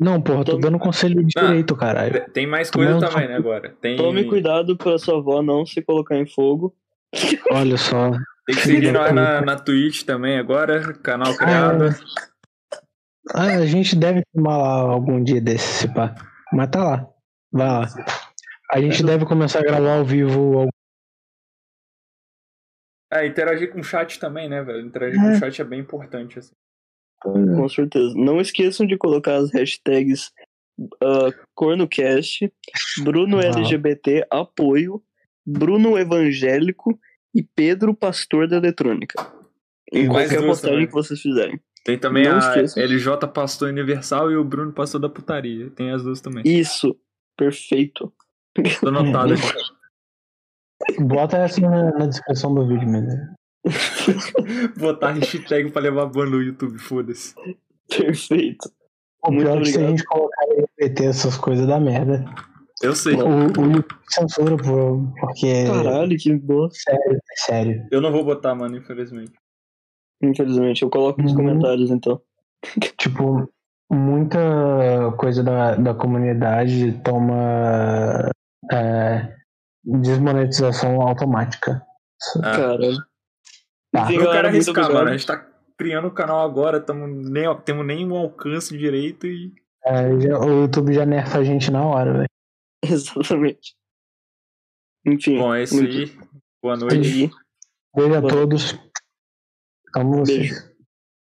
Speaker 3: Não, porra, tô
Speaker 4: Tome-
Speaker 3: dando conselho de
Speaker 5: Não.
Speaker 3: direito, caralho.
Speaker 5: Tem mais coisa
Speaker 3: Não,
Speaker 5: também, né, agora? Tem...
Speaker 4: Tome cuidado pra sua avó não se colocar em fogo.
Speaker 3: Olha só.
Speaker 5: Tem que seguir nós na, na Twitch também agora, canal criado.
Speaker 3: Ah, a gente deve tomar lá algum dia desse, se pá. Mas tá lá. Vai lá. A gente deve começar a gravar ao vivo. algum-
Speaker 5: É, interagir com o chat também, né, velho? Interagir
Speaker 3: É.
Speaker 5: com o chat é bem importante, assim.
Speaker 4: Com certeza. Não esqueçam de colocar as hashtags ah, CornoCast, Bruno
Speaker 3: Ah.
Speaker 4: LGBT Apoio, Bruno Evangélico e Pedro Pastor da Eletrônica. Em
Speaker 5: Mais
Speaker 4: qualquer postagem
Speaker 5: também.
Speaker 4: que vocês fizerem.
Speaker 5: Tem também
Speaker 4: Não
Speaker 5: a
Speaker 4: esqueçam.
Speaker 5: LJ Pastor Universal e o Bruno Pastor da Putaria. Tem as duas também.
Speaker 4: Isso. Perfeito.
Speaker 5: Tô anotado aqui.
Speaker 3: Bota essa na, na descrição do vídeo, mesmo.
Speaker 5: Botar hashtag pra levar ban no YouTube, foda-se.
Speaker 4: Perfeito.
Speaker 3: O
Speaker 4: Muito
Speaker 3: pior é que se a gente colocar LGBT, essas coisas dá merda.
Speaker 5: Eu sei.
Speaker 3: O, o YouTube censura, pô, porque.
Speaker 4: Caralho, que bosta.
Speaker 3: Sério, é sério.
Speaker 5: Eu não vou botar, mano, infelizmente.
Speaker 4: Infelizmente, eu coloco nos
Speaker 3: Uhum.
Speaker 4: comentários então.
Speaker 3: Tipo, muita coisa da, da comunidade toma é, desmonetização automática.
Speaker 5: Ah.
Speaker 4: Caralho.
Speaker 3: Tá.
Speaker 5: Eu quero arriscar, mano. A gente tá criando o canal agora, tamo nem, temos nem um alcance direito e.
Speaker 3: É, já- o YouTube já nerfa a gente na hora, velho.
Speaker 4: Exatamente. Enfim.
Speaker 5: Bom, é isso aí. Boa noite.
Speaker 3: Beijo a todos. Amo vocês.
Speaker 4: Beijo.